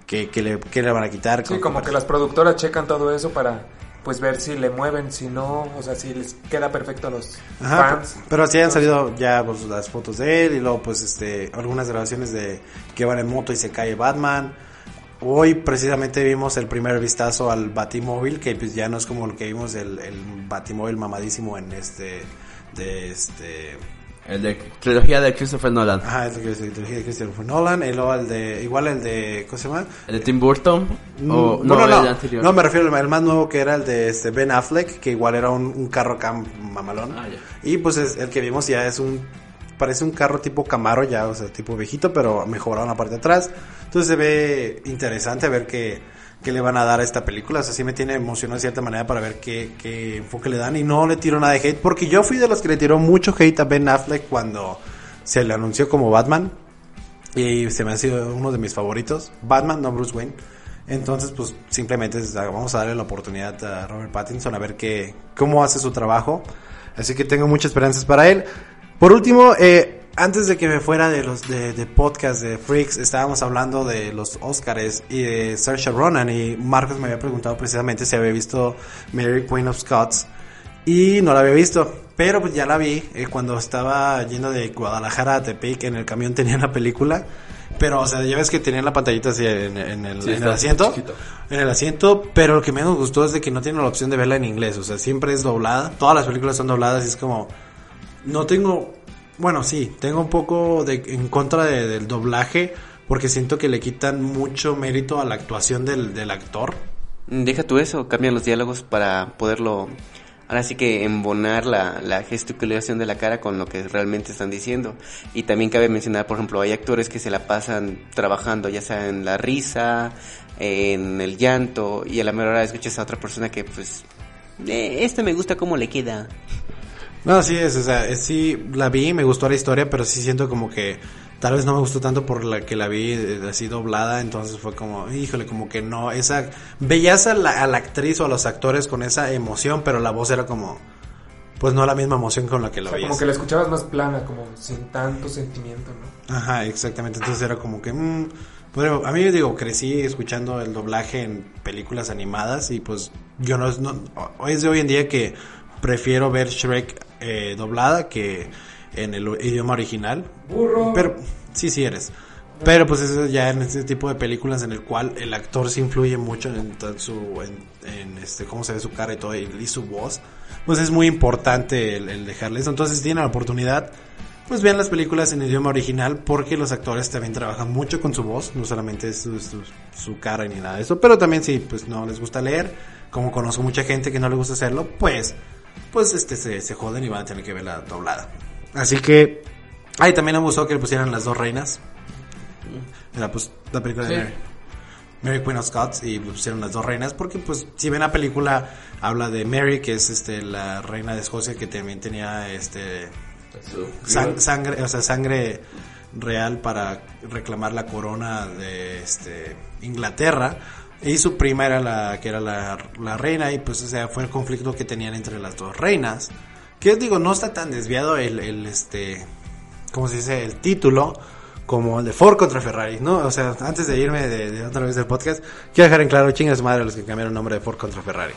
que, que le, que le van a quitar. Sí, como que las productoras checan todo eso para pues ver si le mueven, si no, o sea, si les queda perfecto a los Ajá, fans. pero así han salido ya pues, las fotos de él y luego pues este algunas grabaciones de que van en moto y se cae Batman. Hoy precisamente vimos el primer vistazo al Batimóvil, que pues ya no es como lo que vimos el, el Batimóvil mamadísimo en este de este El de trilogía de Christopher Nolan. ajá, que es la trilogía de Christopher Nolan, y luego el de igual el de ¿cómo se llama? El de Tim Burton. O, Mm, no, bueno, no, el anterior. no, me refiero al, más nuevo que era el de este Ben Affleck, que igual era un, un carro acá mamalón. Ah, ya. Y pues es- el que vimos ya es un, parece un carro tipo Camaro ya, o sea, tipo viejito, pero mejorado en la parte de atrás. Entonces se ve interesante ver qué, qué le van a dar a esta película. O sea, me tiene emocionado de cierta manera para ver qué, qué enfoque le dan. Y no le tiro nada de hate, porque yo fui de los que le tiró mucho hate a Ben Affleck cuando se le anunció como Batman. Y se me ha sido uno de mis favoritos. Batman, no Bruce Wayne. Entonces, pues simplemente vamos a darle la oportunidad a Robert Pattinson a ver qué, cómo hace su trabajo. Así que tengo muchas esperanzas para él. Por último, eh, antes de que me fuera de los de, de podcast de Freaks, estábamos hablando de los Oscars y de Saoirse Ronan y Marcos me había preguntado precisamente si había visto Mary Queen of Scots y no la había visto, pero pues ya la vi eh, cuando estaba yendo de Guadalajara a Tepic en el camión tenía la película, pero o sea, ya ves que tenían la pantallita así en, en el, Sí, en el asiento, en el asiento, pero lo que menos gustó es de que no tiene la opción de verla en inglés, o sea, siempre es doblada, todas las películas son dobladas y es como no tengo, bueno, sí, tengo un poco de en contra de- del doblaje porque siento que le quitan mucho mérito a la actuación del, del actor. Deja tú eso, cambian los diálogos para poderlo, ahora sí que embonar la, la gesticulación de la cara con lo que realmente están diciendo. Y también cabe mencionar, por ejemplo, hay actores que se la pasan trabajando, ya sea en la risa, en el llanto, y a la mejor hora escuchas a otra persona que, pues, eh, este me gusta cómo le queda. No, sí es, o sea, es- sí la vi, me gustó la historia, pero sí siento como que tal vez no me gustó tanto por la que la vi eh, así doblada, entonces fue como, híjole, como que no, esa, veías a la, a la actriz o a los actores con esa emoción, pero la voz era como, pues no la misma emoción con la que O la sea, veías. como que la escuchabas más plana, como sin tanto sentimiento, ¿no? Ajá, exactamente. Entonces era como que. mm, pero a mí, digo, crecí escuchando el doblaje en películas animadas y pues yo no. no hoy es de hoy en día que prefiero ver Shrek eh, doblada que en el idioma original. Burro. Pero sí, sí eres. Pero pues eso ya en este tipo de películas en el cual el actor se influye mucho en, su en, en, este cómo se ve su cara y todo y, y su voz, pues es muy importante el, el dejarle eso. Entonces si tienen la oportunidad, pues vean las películas en idioma original porque los actores también trabajan mucho con su voz, no solamente su, su, su cara ni nada de eso, pero también si pues no les gusta leer, como conozco mucha gente que no le gusta hacerlo, pues pues este se, se joden y van a tener que verla doblada. Así que Ay, también me gustó que le pusieran las dos reinas. Era pues la película de. Mary. Mary Queen of Scots y le pusieron las dos reinas porque pues si ven la película habla de Mary que es este la reina de Escocia que también tenía este sang- sangre, o sea, sangre real para reclamar la corona de este Inglaterra y su prima era la que era la, la reina y pues o sea, fue el conflicto que tenían entre las dos reinas. Que digo, no está tan desviado el, el este ¿cómo se dice? el título como el de Ford contra Ferrari, ¿no? O sea, antes de irme de, de otra vez del podcast, quiero dejar en claro, chingas madre los que cambiaron el nombre de Ford contra Ferrari.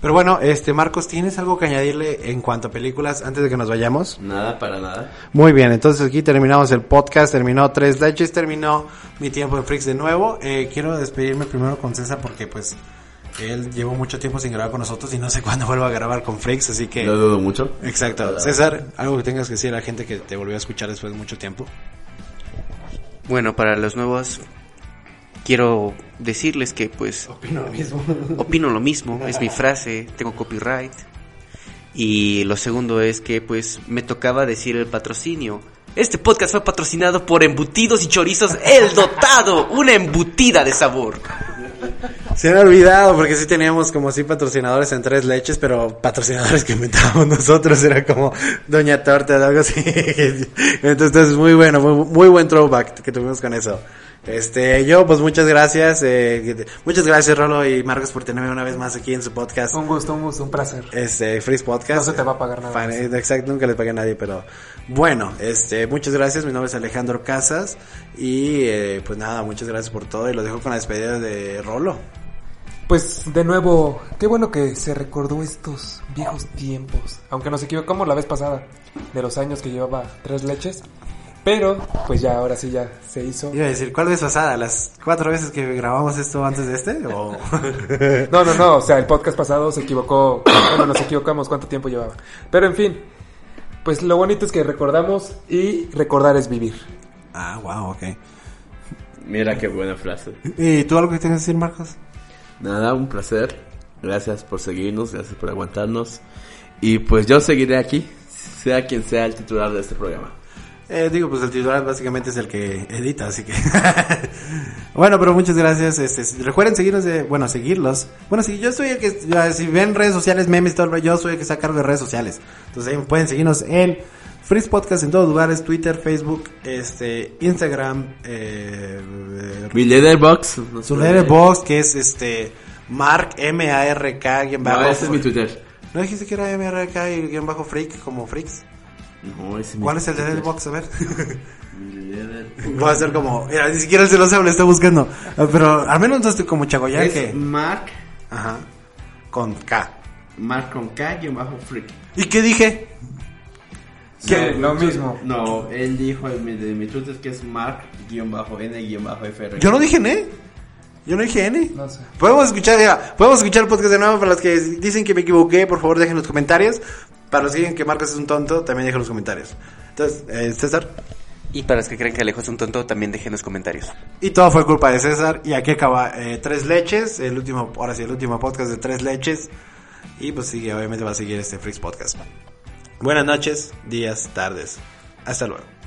Pero bueno, este Marcos, ¿tienes algo que añadirle en cuanto a películas antes de que nos vayamos? Nada, para nada. Muy bien, entonces aquí terminamos el podcast, terminó Tres Leches, terminó mi tiempo en Freaks de nuevo. Eh, quiero despedirme primero con César porque pues él llevó mucho tiempo sin grabar con nosotros y no sé cuándo vuelva a grabar con Freaks, así que... Lo dudo mucho. Exacto. César, algo que tengas que decir a la gente que te volvió a escuchar después de mucho tiempo. Bueno, para los nuevos, quiero decirles que pues Opino lo mismo. opino lo mismo, es mi frase, tengo copyright. Y lo segundo es que pues me tocaba decir el patrocinio. Este podcast fue patrocinado por Embutidos y Chorizos El Dotado, una embutida de sabor. Se me ha olvidado porque sí teníamos como sí patrocinadores en tres leches, pero patrocinadores que inventábamos nosotros era como Doña Torta o algo así. Entonces muy bueno, muy, muy buen throwback que tuvimos con eso. Este, yo pues muchas gracias, eh, muchas gracias Rolo y Marcos por tenerme una vez más aquí en su podcast. Un gusto, un gusto, un placer. Este, Freeze Podcast. No se te va a pagar nada Fan- eh, Exacto, nunca le pagué a nadie, pero bueno, este, muchas gracias. Mi nombre es Alejandro Casas y eh, pues nada, muchas gracias por todo y lo dejo con la despedida de Rolo. Pues de nuevo, qué bueno que se recordó estos viejos tiempos. Aunque nos equivocamos la vez pasada de los años que llevaba tres leches. Pero, pues ya, ahora sí ya se hizo. Iba a decir, ¿cuál vez pasada? ¿Las cuatro veces que grabamos esto antes de este? ¿O... No, no, no, o sea, el podcast pasado se equivocó. Bueno, nos equivocamos cuánto tiempo llevaba. Pero en fin, pues lo bonito es que recordamos y recordar es vivir. ah, wow, ok. Mira qué buena frase. ¿Y tú algo que tengas que decir, Marcos? Nada, un placer. Gracias por seguirnos, gracias por aguantarnos. Y pues yo seguiré aquí, sea quien sea el titular de este programa. Eh, digo, pues el titular básicamente es el que edita, así que... bueno, pero muchas gracias. Este, recuerden seguirnos, de, bueno, seguirlos. Bueno, si yo soy el que, si ven redes sociales, memes, todo, yo soy el que está a cargo de redes sociales. Entonces ahí pueden seguirnos en Freaks Podcast en todos lugares, Twitter, Facebook, este, Instagram, eh, Mi letterbox. no su letterbox que es este, Mark, M-A-R-K, No, ese es mi Twitter. ¿No dijiste que era M-A-R-K y guion bajo freak, como freaks? No, ese es ¿Cuál es el de letterbox? A ver. Va a ser como, mira, ni siquiera se lo sabe, lo está buscando. Ah, Pero al menos no estoy como Chagoyán Es que, Mark, ajá, con K. Mark con K y bajo freak. ¿Y qué dije? Sí, lo mismo. No, él dijo en mi, de mi Twitter que es Mark-N-FR. Yo no dije N. Yo no dije N. No sé. Podemos escuchar, ya, podemos escuchar el podcast de nuevo para los que dicen que me equivoqué, por favor dejen los comentarios. Para los que digan que Marcos es un tonto, también dejen los comentarios. Entonces, eh, César. Y para los que creen que Alejo es un tonto, también dejen los comentarios. Y todo fue culpa de César. Y aquí acaba eh, Tres Leches, el último, ahora sí, el último podcast de Tres Leches. Y pues sigue, obviamente va a seguir este Freaks Podcast. Buenas noches, días, tardes. Hasta luego.